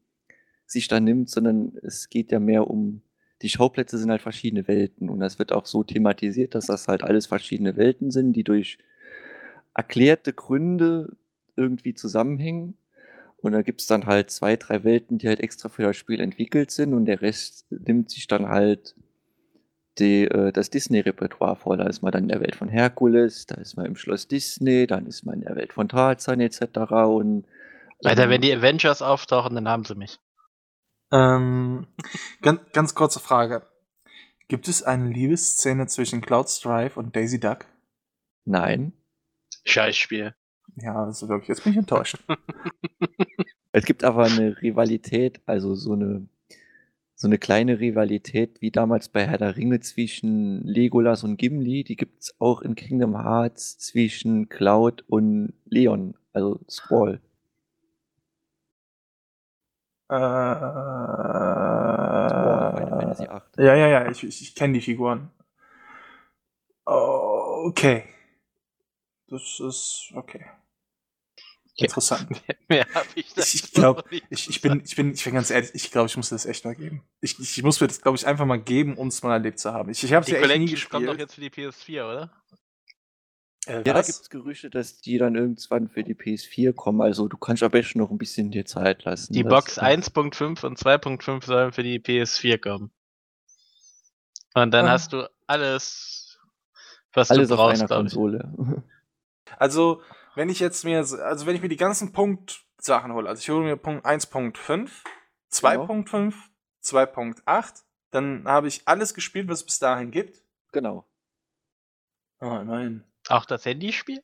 sich da nimmt, sondern es geht ja mehr um, die Schauplätze sind halt verschiedene Welten und das wird auch so thematisiert, dass das halt alles verschiedene Welten sind, die durch erklärte Gründe irgendwie zusammenhängen. Und da gibt es dann halt zwei, drei Welten, die halt extra für das Spiel entwickelt sind und der Rest nimmt sich dann halt die, äh, das Disney-Repertoire vor. Da ist man dann in der Welt von Herkules, da ist man im Schloss Disney, dann ist man in der Welt von Tarzan etc. Und Alter, ähm, wenn die Avengers auftauchen, dann haben sie mich. Ähm, ganz, ganz kurze Frage. Gibt es eine Liebesszene zwischen Cloud Strife und Daisy Duck? Nein. Scheißspiel. Ja, also wirklich, jetzt bin ich enttäuscht. Es gibt aber eine Rivalität, also so eine, so eine kleine Rivalität wie damals bei Herr der Ringe zwischen Legolas und Gimli. Die gibt es auch in Kingdom Hearts zwischen Cloud und Leon, also Squall. äh, Squall, Final Fantasy 8. ja, ja, ja, ich, ich, kenne die Figuren. Okay. Das ist okay. Interessant. Mehr hab ich Ich, ich dazu glaube, ich, ich, bin, ich, bin, ich bin ganz ehrlich, ich glaube, ich muss das echt mal geben. Ich, ich muss mir das, glaube ich, einfach mal geben, um es mal erlebt zu haben. Ich, ich habe es ja echt nie Collection kommt doch gespielt. jetzt für die PS4, oder? Äh, Ja, da gibt es Gerüchte, dass die dann irgendwann für die PS4 kommen. Also du kannst am besten noch ein bisschen dir Zeit lassen. Die Das- Box 1.5 und 2.5 sollen für die PS4 kommen. Und dann Ah. hast du alles, was Alles du auf brauchst, einer glaub ich. Also, wenn ich jetzt mir, also wenn ich mir die ganzen Punkt-Sachen hole, also ich hole mir Punkt 1.5, 2.5, 2.8, dann habe ich alles gespielt, was es bis dahin gibt. genau. Oh nein. Auch das Handyspiel?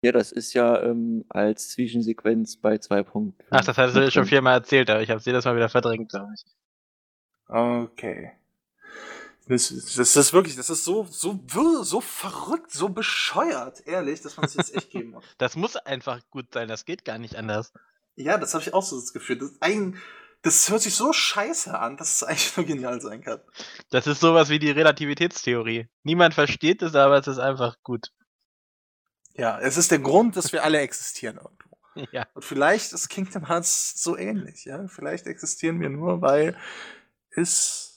Ja, das ist ja ähm, als Zwischensequenz bei 2.5. Ach, das hast du schon viermal erzählt, aber ich habe jedes Mal wieder verdrängt, glaube ich. Okay. Das, das ist wirklich, das ist so, so, wirr, so verrückt, so bescheuert, ehrlich, dass man sich jetzt echt geben muss. Das muss einfach gut sein, das geht gar nicht anders. Ja, das habe ich auch so das Gefühl. Das, ein, das hört sich so scheiße an, dass es eigentlich nur genial sein kann. Das ist sowas wie die Relativitätstheorie. Niemand versteht es, aber es ist einfach gut. Ja, es ist der Grund, dass wir alle existieren irgendwo. Ja. Und vielleicht ist Kingdom Hearts so ähnlich, ja. Vielleicht existieren wir nur, weil es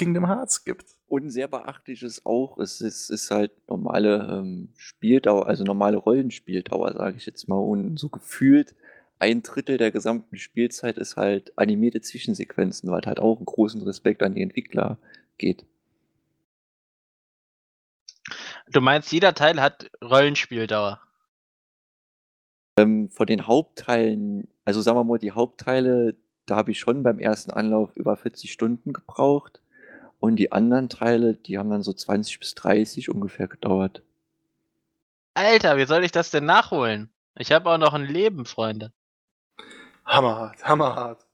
Kingdom Hearts gibt. Und sehr beachtlich ist auch, es ist, ist halt normale ähm, Spieldauer, also normale Rollenspieldauer, sage ich jetzt mal. Und so gefühlt ein Drittel der gesamten Spielzeit ist halt animierte Zwischensequenzen, weil halt auch einen großen Respekt an die Entwickler geht. Du meinst, jeder Teil hat Rollenspieldauer. Ähm, von den Hauptteilen, also sagen wir mal, die Hauptteile, da habe ich schon beim ersten Anlauf über 40 Stunden gebraucht. Und die anderen Teile, die haben dann so 20 bis 30 ungefähr gedauert. Alter, wie soll ich das denn nachholen? Ich habe auch noch ein Leben, Freunde. Hammerhart, hammerhart.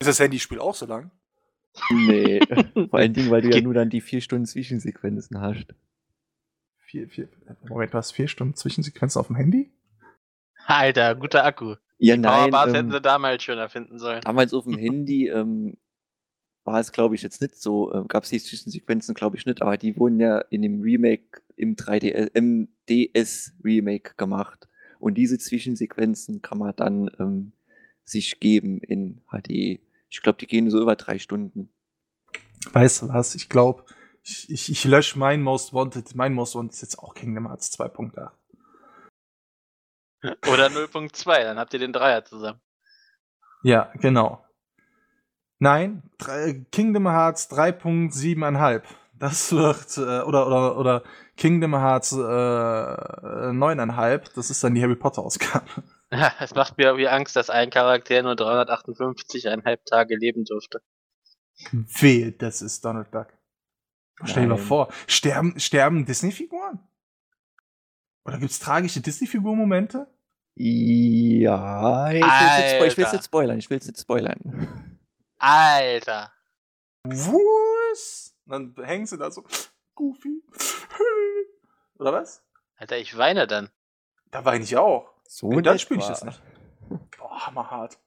Ist das Handyspiel auch so lang? Nee, vor allen Dingen, weil du ja nur dann die vier Stunden Zwischensequenzen hast. Vier, vier, Moment, du hast vier Stunden Zwischensequenzen auf dem Handy? Alter, guter Akku. Ja, Powerbars nein, hätten sie ähm, damals schon erfinden sollen. damals auf dem Handy ähm, war es, glaube ich, jetzt nicht so, ähm, gab es die Zwischensequenzen, glaube ich, nicht, aber die wurden ja in dem Remake, im 3DS, im DS-Remake gemacht. Und diese Zwischensequenzen kann man dann ähm, sich geben in HD. Ich glaube, die gehen so über drei Stunden. Weißt du was? Ich glaube, ich, ich, ich lösche mein Most Wanted. Mein Most Wanted ist jetzt auch Kingdom Hearts 2.8. Oder 0.2, dann habt ihr den Dreier zusammen. Ja, genau. Nein, drei- Kingdom Hearts 3.7,5. Das wird, äh, oder, oder, oder Kingdom Hearts äh, 9,5. Das ist dann die Harry Potter Ausgabe. Ja, es macht mir irgendwie Angst, dass ein Charakter nur 358,5 Tage leben durfte. Wehe, das ist Donald Duck. Stell dir mal vor, sterben, sterben Disney-Figuren? Oder gibt's tragische Disney-Figur-Momente? Ja, ich will Alter. nicht spoilern, ich will es nicht spoilern. Alter! Was? Und dann hängen sie da so, Goofy. Oder was? Alter, ich weine dann. Da weine ich auch. So Nee, dann in spiel ich das nicht. Boah, hammerhart.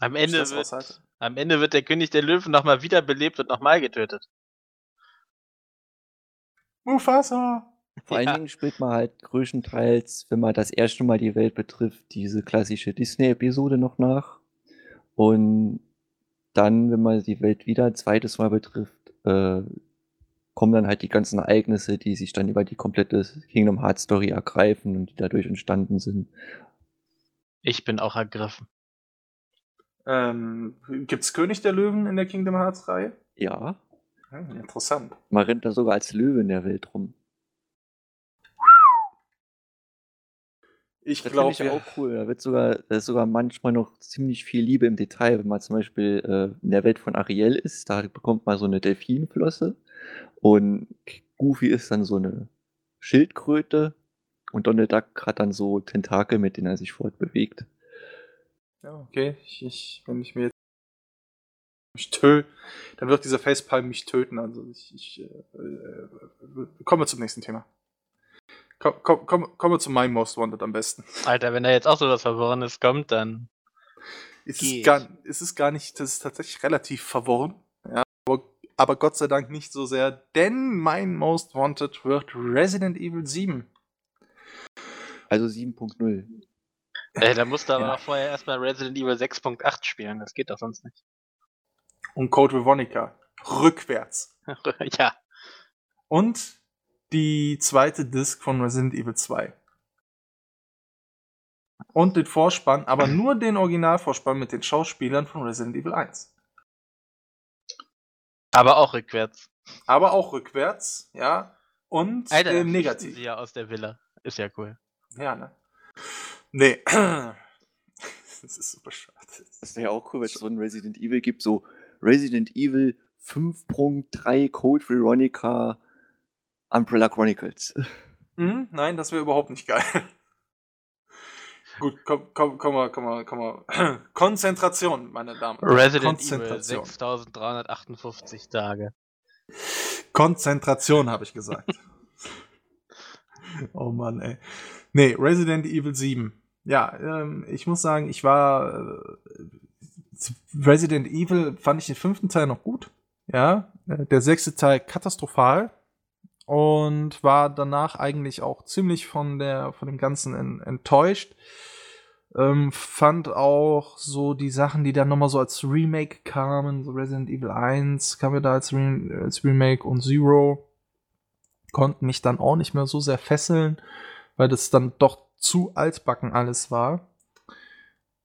Am Ende, wird, am Ende wird der König der Löwen nochmal wiederbelebt und nochmal getötet. Mufasa! Vor allen Ja. Dingen spielt man halt größtenteils, wenn man das erste Mal die Welt betrifft, diese klassische Disney-Episode noch nach. Und dann, wenn man die Welt wieder ein zweites Mal betrifft, äh, kommen dann halt die ganzen Ereignisse, die sich dann über die komplette Kingdom Hearts Story ergreifen und die dadurch entstanden sind. Ich bin auch ergriffen. Ähm, gibt's König der Löwen in der Kingdom Hearts Reihe? Ja, Hm, interessant. man rennt da sogar als Löwe in der Welt rum. Ich Das glaube, ich auch cool. Da wird sogar, da ist sogar manchmal noch ziemlich viel Liebe im Detail, wenn man zum Beispiel äh, in der Welt von Ariel ist, da bekommt man so eine Delfinflosse und Goofy ist dann so eine Schildkröte und Donald Duck hat dann so Tentakel, mit denen er sich fortbewegt. Ja, okay. Ich, ich, wenn ich mir jetzt mich tö, dann wird dieser Facepalm mich töten. Also ich, ich äh, äh, kommen wir zum nächsten Thema. Komm, komm, komm, kommen wir zu My Most Wanted am besten. Alter, wenn da jetzt auch sowas Verworrenes kommt, dann. Es ist, gar, es ist gar nicht, das ist tatsächlich relativ verworren. Ja, aber, aber Gott sei Dank nicht so sehr, denn mein Most Wanted wird Resident Evil 7. Also 7.0. Ey, da musst du aber Ja. vorher erstmal Resident Evil 6.8 spielen. Das geht doch sonst nicht. Und Code Veronica. Rückwärts. ja. Und die zweite Disc von Resident Evil 2. Und den Vorspann, aber nur den Originalvorspann mit den Schauspielern von Resident Evil 1. Aber auch rückwärts. Aber auch rückwärts, ja. Und Alter, äh, flüchten negativ. sie ja aus der Villa. Ist ja cool. Ja, ne? Nee. das ist super schade. Das wäre ja auch cool, wenn es so ein Resident Evil gibt, so Resident Evil 5.3 Code Veronica Umbrella Chronicles. Mhm, nein, das wäre überhaupt nicht geil. Gut, komm, komm, komm mal, komm mal, komm mal. Konzentration, meine Damen. Resident Evil Konzentration. 6358 Tage. Konzentration, habe ich gesagt. oh Mann, ey. Nee, Resident Evil 7. Ja, ähm, ich muss sagen, ich war. Äh, Resident Evil fand ich den fünften Teil noch gut. Ja, äh, der sechste Teil katastrophal. Und war danach eigentlich auch ziemlich von, der, von dem Ganzen en, enttäuscht. Ähm, fand auch so die Sachen, die dann nochmal so als Remake kamen, so Resident Evil 1 kam ja da als, Re als Remake und Zero, konnten mich dann auch nicht mehr so sehr fesseln, weil das dann doch zu altbacken alles war.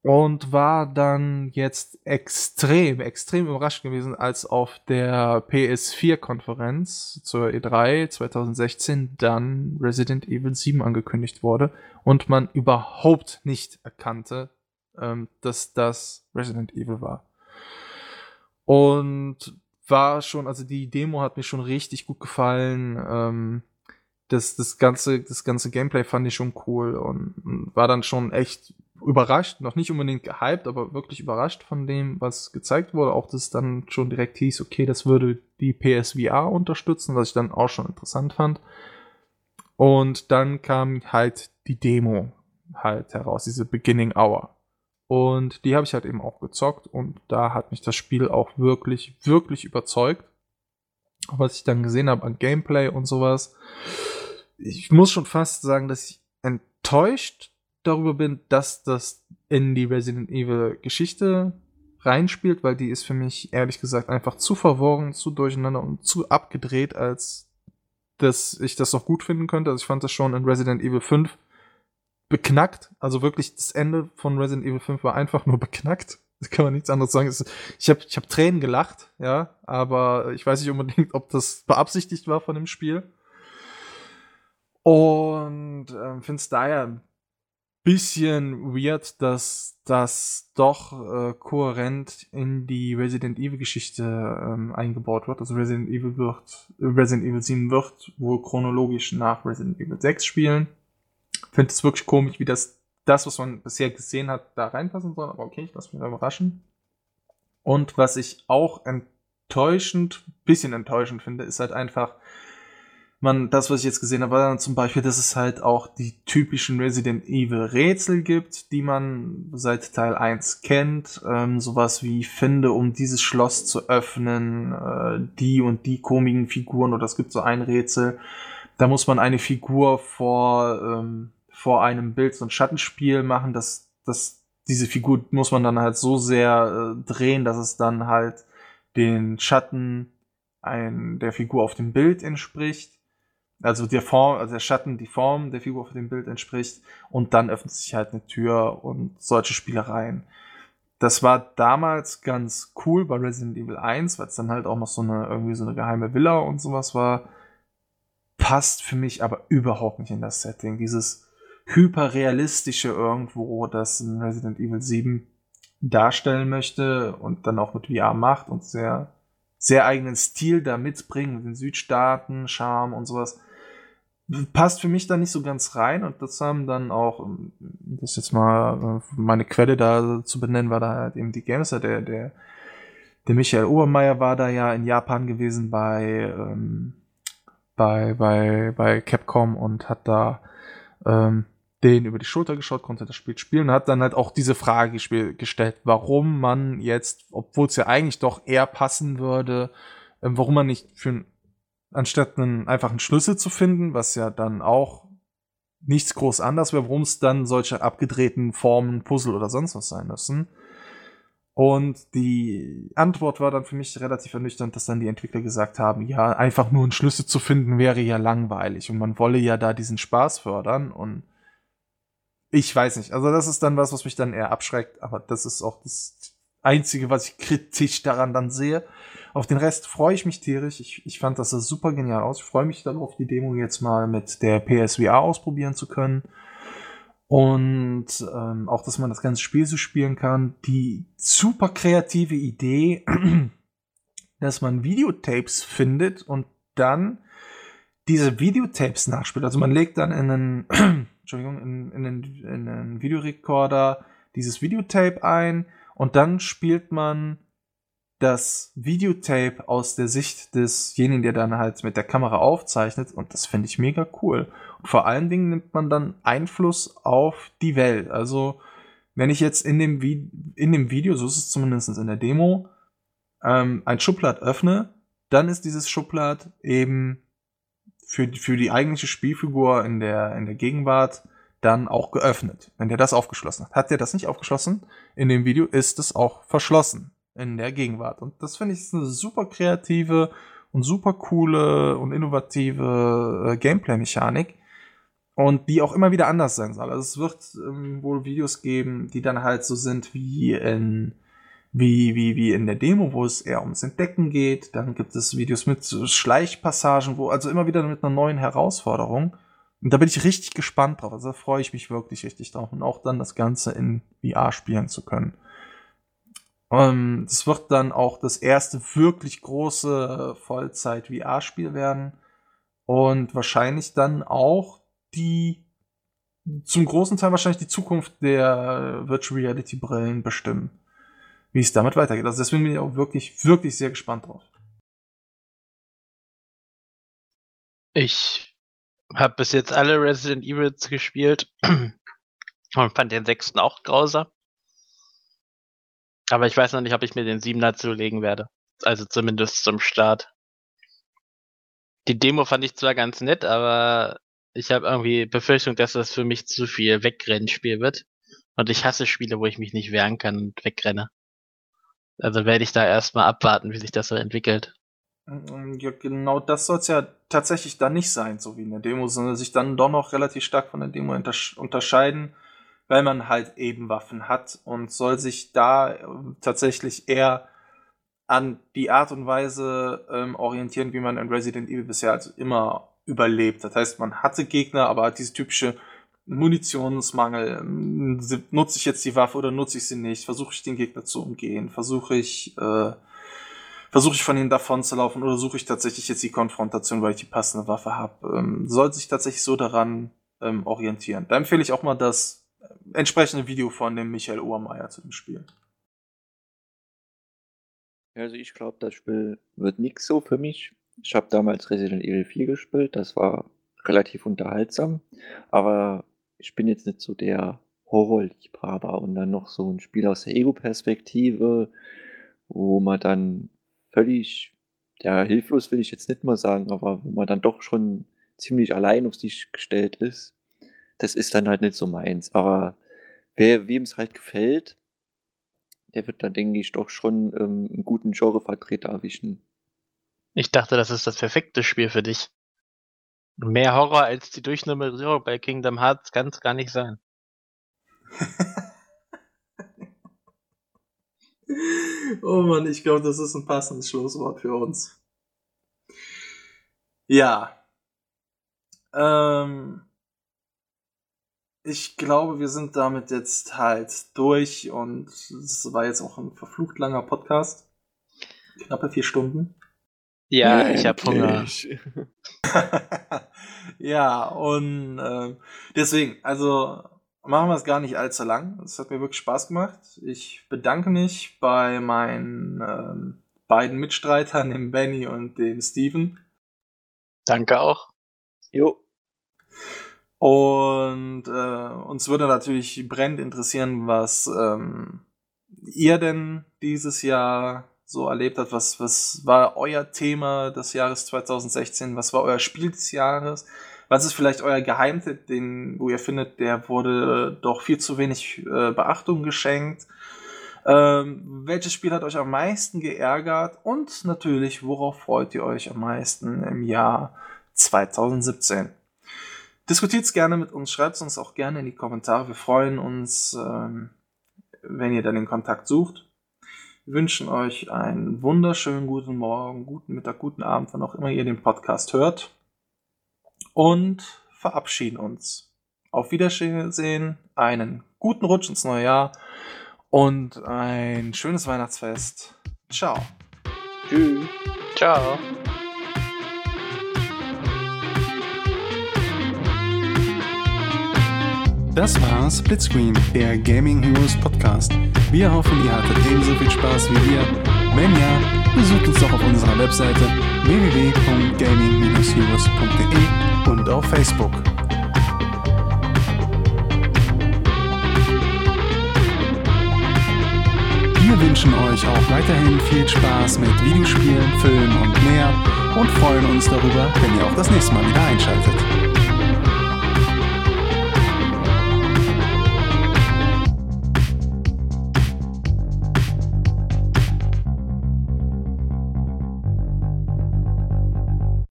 Und war dann jetzt extrem, extrem überrascht gewesen, als auf der PS4-Konferenz zur E3 2016 dann Resident Evil 7 angekündigt wurde und man überhaupt nicht erkannte, ähm, dass das Resident Evil war. Und war schon, also die Demo hat mir schon richtig gut gefallen. Ähm, das, das, ganze, das ganze Gameplay fand ich schon cool und, und war dann schon echt überrascht, noch nicht unbedingt gehypt, aber wirklich überrascht von dem, was gezeigt wurde. Auch dass dann schon direkt hieß, okay, das würde die PSVR unterstützen, was ich dann auch schon interessant fand. Und dann kam halt die Demo halt heraus, diese Beginning Hour. Und die habe ich halt eben auch gezockt und da hat mich das Spiel auch wirklich, wirklich überzeugt. Was ich dann gesehen habe an Gameplay und sowas. Ich muss schon fast sagen, dass ich enttäuscht darüber bin, dass das in die Resident Evil Geschichte reinspielt, weil die ist für mich ehrlich gesagt einfach zu verworren, zu durcheinander und zu abgedreht, als dass ich das noch gut finden könnte. Also ich fand das schon in Resident Evil 5 beknackt. Also wirklich das Ende von Resident Evil 5 war einfach nur beknackt. Das kann man nichts anderes sagen. Ich habe ich hab Tränen gelacht, ja, aber ich weiß nicht unbedingt, ob das beabsichtigt war von dem Spiel. Und ähm, finde es daher ein bisschen weird, dass das doch äh, kohärent in die Resident Evil Geschichte ähm, eingebaut wird. Also Resident Evil wird, Resident Evil 7 wird wohl chronologisch nach Resident Evil 6 spielen. Finde es wirklich komisch, wie das, das, was man bisher gesehen hat, da reinpassen soll. Aber okay, ich lasse mich da überraschen. Und was ich auch enttäuschend, bisschen enttäuschend finde, ist halt einfach, man, das, was ich jetzt gesehen habe, war dann zum Beispiel, dass es halt auch die typischen Resident Evil Rätsel gibt, die man seit Teil 1 kennt. Ähm, sowas wie finde, um dieses Schloss zu öffnen, äh, die und die komischen Figuren oder es gibt so ein Rätsel. Da muss man eine Figur vor, ähm, vor einem Bild so ein Schattenspiel machen, dass, dass diese Figur muss man dann halt so sehr äh, drehen, dass es dann halt den Schatten ein, der Figur auf dem Bild entspricht also der Form, also der Schatten, die Form der Figur auf dem Bild entspricht und dann öffnet sich halt eine Tür und solche Spielereien. Das war damals ganz cool bei Resident Evil 1, weil es dann halt auch noch so eine, irgendwie so eine geheime Villa und sowas war. Passt für mich aber überhaupt nicht in das Setting. Dieses hyperrealistische irgendwo, das in Resident Evil 7 darstellen möchte und dann auch mit VR macht und sehr, sehr eigenen Stil da mitbringen, mit den Südstaaten, Charme und sowas passt für mich da nicht so ganz rein und das haben dann auch, ähm, das jetzt mal äh, meine Quelle da zu benennen, war da halt eben die Gamester, der, der, der Michael Obermeier war da ja in Japan gewesen bei, ähm, bei, bei, bei Capcom und hat da ähm, den über die Schulter geschaut, konnte das Spiel spielen und hat dann halt auch diese Frage gestellt, warum man jetzt, obwohl es ja eigentlich doch eher passen würde, äh, warum man nicht für ein anstatt einen einfachen Schlüssel zu finden, was ja dann auch nichts groß anders wäre, warum es dann solche abgedrehten Formen, Puzzle oder sonst was sein müssen. Und die Antwort war dann für mich relativ ernüchternd, dass dann die Entwickler gesagt haben, ja, einfach nur einen Schlüssel zu finden wäre ja langweilig und man wolle ja da diesen Spaß fördern und ich weiß nicht. Also das ist dann was, was mich dann eher abschreckt, aber das ist auch das Einzige, was ich kritisch daran dann sehe. Auf den Rest freue ich mich tierisch. Ich, ich fand das super genial aus. Ich freue mich darauf, die Demo jetzt mal mit der PSVR ausprobieren zu können. Und ähm, auch, dass man das ganze Spiel so spielen kann. Die super kreative Idee, dass man Videotapes findet und dann diese Videotapes nachspielt. Also man legt dann in einen, Entschuldigung, in, in, einen, in einen Videorekorder dieses Videotape ein und dann spielt man das Videotape aus der Sicht desjenigen, der dann halt mit der Kamera aufzeichnet. Und das finde ich mega cool. Und vor allen Dingen nimmt man dann Einfluss auf die Welt. Also, wenn ich jetzt in dem, Vi in dem Video, so ist es zumindest in der Demo, ähm, ein Schublad öffne, dann ist dieses Schublad eben für, für die eigentliche Spielfigur in der, in der Gegenwart dann auch geöffnet, wenn der das aufgeschlossen hat. Hat der das nicht aufgeschlossen, in dem Video ist es auch verschlossen in der Gegenwart. Und das finde ich eine super kreative und super coole und innovative äh, Gameplay-Mechanik. Und die auch immer wieder anders sein soll. Also es wird ähm, wohl Videos geben, die dann halt so sind wie in, wie, wie, wie in der Demo, wo es eher ums Entdecken geht. Dann gibt es Videos mit Schleichpassagen, wo, also immer wieder mit einer neuen Herausforderung. Und da bin ich richtig gespannt drauf. Also da freue ich mich wirklich richtig drauf. Und auch dann das Ganze in VR spielen zu können. Ähm, das wird dann auch das erste wirklich große Vollzeit-VR-Spiel werden und wahrscheinlich dann auch die zum großen Teil wahrscheinlich die Zukunft der Virtual Reality Brillen bestimmen, wie es damit weitergeht. Also deswegen bin ich auch wirklich, wirklich sehr gespannt drauf. Ich habe bis jetzt alle Resident Evils gespielt und fand den sechsten auch grausam. Aber ich weiß noch nicht, ob ich mir den Siebener zulegen werde. Also zumindest zum Start. Die Demo fand ich zwar ganz nett, aber ich habe irgendwie Befürchtung, dass das für mich zu viel Wegrennspiel wird. Und ich hasse Spiele, wo ich mich nicht wehren kann und wegrenne. Also werde ich da erstmal abwarten, wie sich das so entwickelt. Mm, ja, genau das soll es ja tatsächlich dann nicht sein, so wie in der Demo, sondern sich dann doch noch relativ stark von der Demo unterscheiden weil man halt eben Waffen hat und soll sich da äh, tatsächlich eher an die Art und Weise ähm, orientieren, wie man in Resident Evil bisher also immer überlebt. Das heißt, man hatte Gegner, aber diese typische Munitionsmangel. Ähm, nutze ich jetzt die Waffe oder nutze ich sie nicht? Versuche ich den Gegner zu umgehen? Versuche ich, äh, versuche ich von ihnen davon zu laufen oder suche ich tatsächlich jetzt die Konfrontation, weil ich die passende Waffe habe? Ähm, soll sich tatsächlich so daran ähm, orientieren. Da empfehle ich auch mal das entsprechende Video von dem Michael Obermeier zu dem Spiel. Also ich glaube, das Spiel wird nix so für mich. Ich habe damals Resident Evil 4 gespielt, das war relativ unterhaltsam, aber ich bin jetzt nicht so der Horrorliebhaber und dann noch so ein Spiel aus der Ego-Perspektive, wo man dann völlig, ja, hilflos will ich jetzt nicht mal sagen, aber wo man dann doch schon ziemlich allein auf sich gestellt ist. Das ist dann halt nicht so meins. Aber wer, wem es halt gefällt, der wird dann, denke ich, doch schon ähm, einen guten Genrevertreter erwischen. Ich dachte, das ist das perfekte Spiel für dich. Mehr Horror als die Durchnummerierung bei Kingdom Hearts kann es gar nicht sein. oh Mann, ich glaube, das ist ein passendes Schlusswort für uns. Ja. Ähm, ich glaube, wir sind damit jetzt halt durch und es war jetzt auch ein verflucht langer Podcast. Knappe vier Stunden. Ja, ich habe Hunger. ja, und äh, deswegen, also machen wir es gar nicht allzu lang. Es hat mir wirklich Spaß gemacht. Ich bedanke mich bei meinen ähm, beiden Mitstreitern, dem Benny und dem Steven. Danke auch. Jo. Und äh, uns würde natürlich brennend interessieren, was ähm, ihr denn dieses Jahr so erlebt habt. Was, was war euer Thema des Jahres 2016? Was war euer Spiel des Jahres? Was ist vielleicht euer Geheimtipp, den, wo ihr findet, der wurde doch viel zu wenig äh, Beachtung geschenkt? Ähm, welches Spiel hat euch am meisten geärgert? Und natürlich, worauf freut ihr euch am meisten im Jahr 2017? Diskutiert es gerne mit uns, schreibt es uns auch gerne in die Kommentare. Wir freuen uns, ähm, wenn ihr dann den Kontakt sucht. Wir wünschen euch einen wunderschönen guten Morgen, guten Mittag, guten Abend, wann auch immer ihr den Podcast hört und verabschieden uns. Auf Wiedersehen, einen guten Rutsch ins neue Jahr und ein schönes Weihnachtsfest. Ciao. Tschüss. Ciao. Das war Splitscreen, der Gaming Heroes Podcast. Wir hoffen, ihr hattet ebenso viel Spaß wie wir. Wenn ja, besucht uns doch auf unserer Webseite www.gaming-heroes.de und auf Facebook. Wir wünschen euch auch weiterhin viel Spaß mit Videospielen, Filmen und mehr und freuen uns darüber, wenn ihr auch das nächste Mal wieder einschaltet.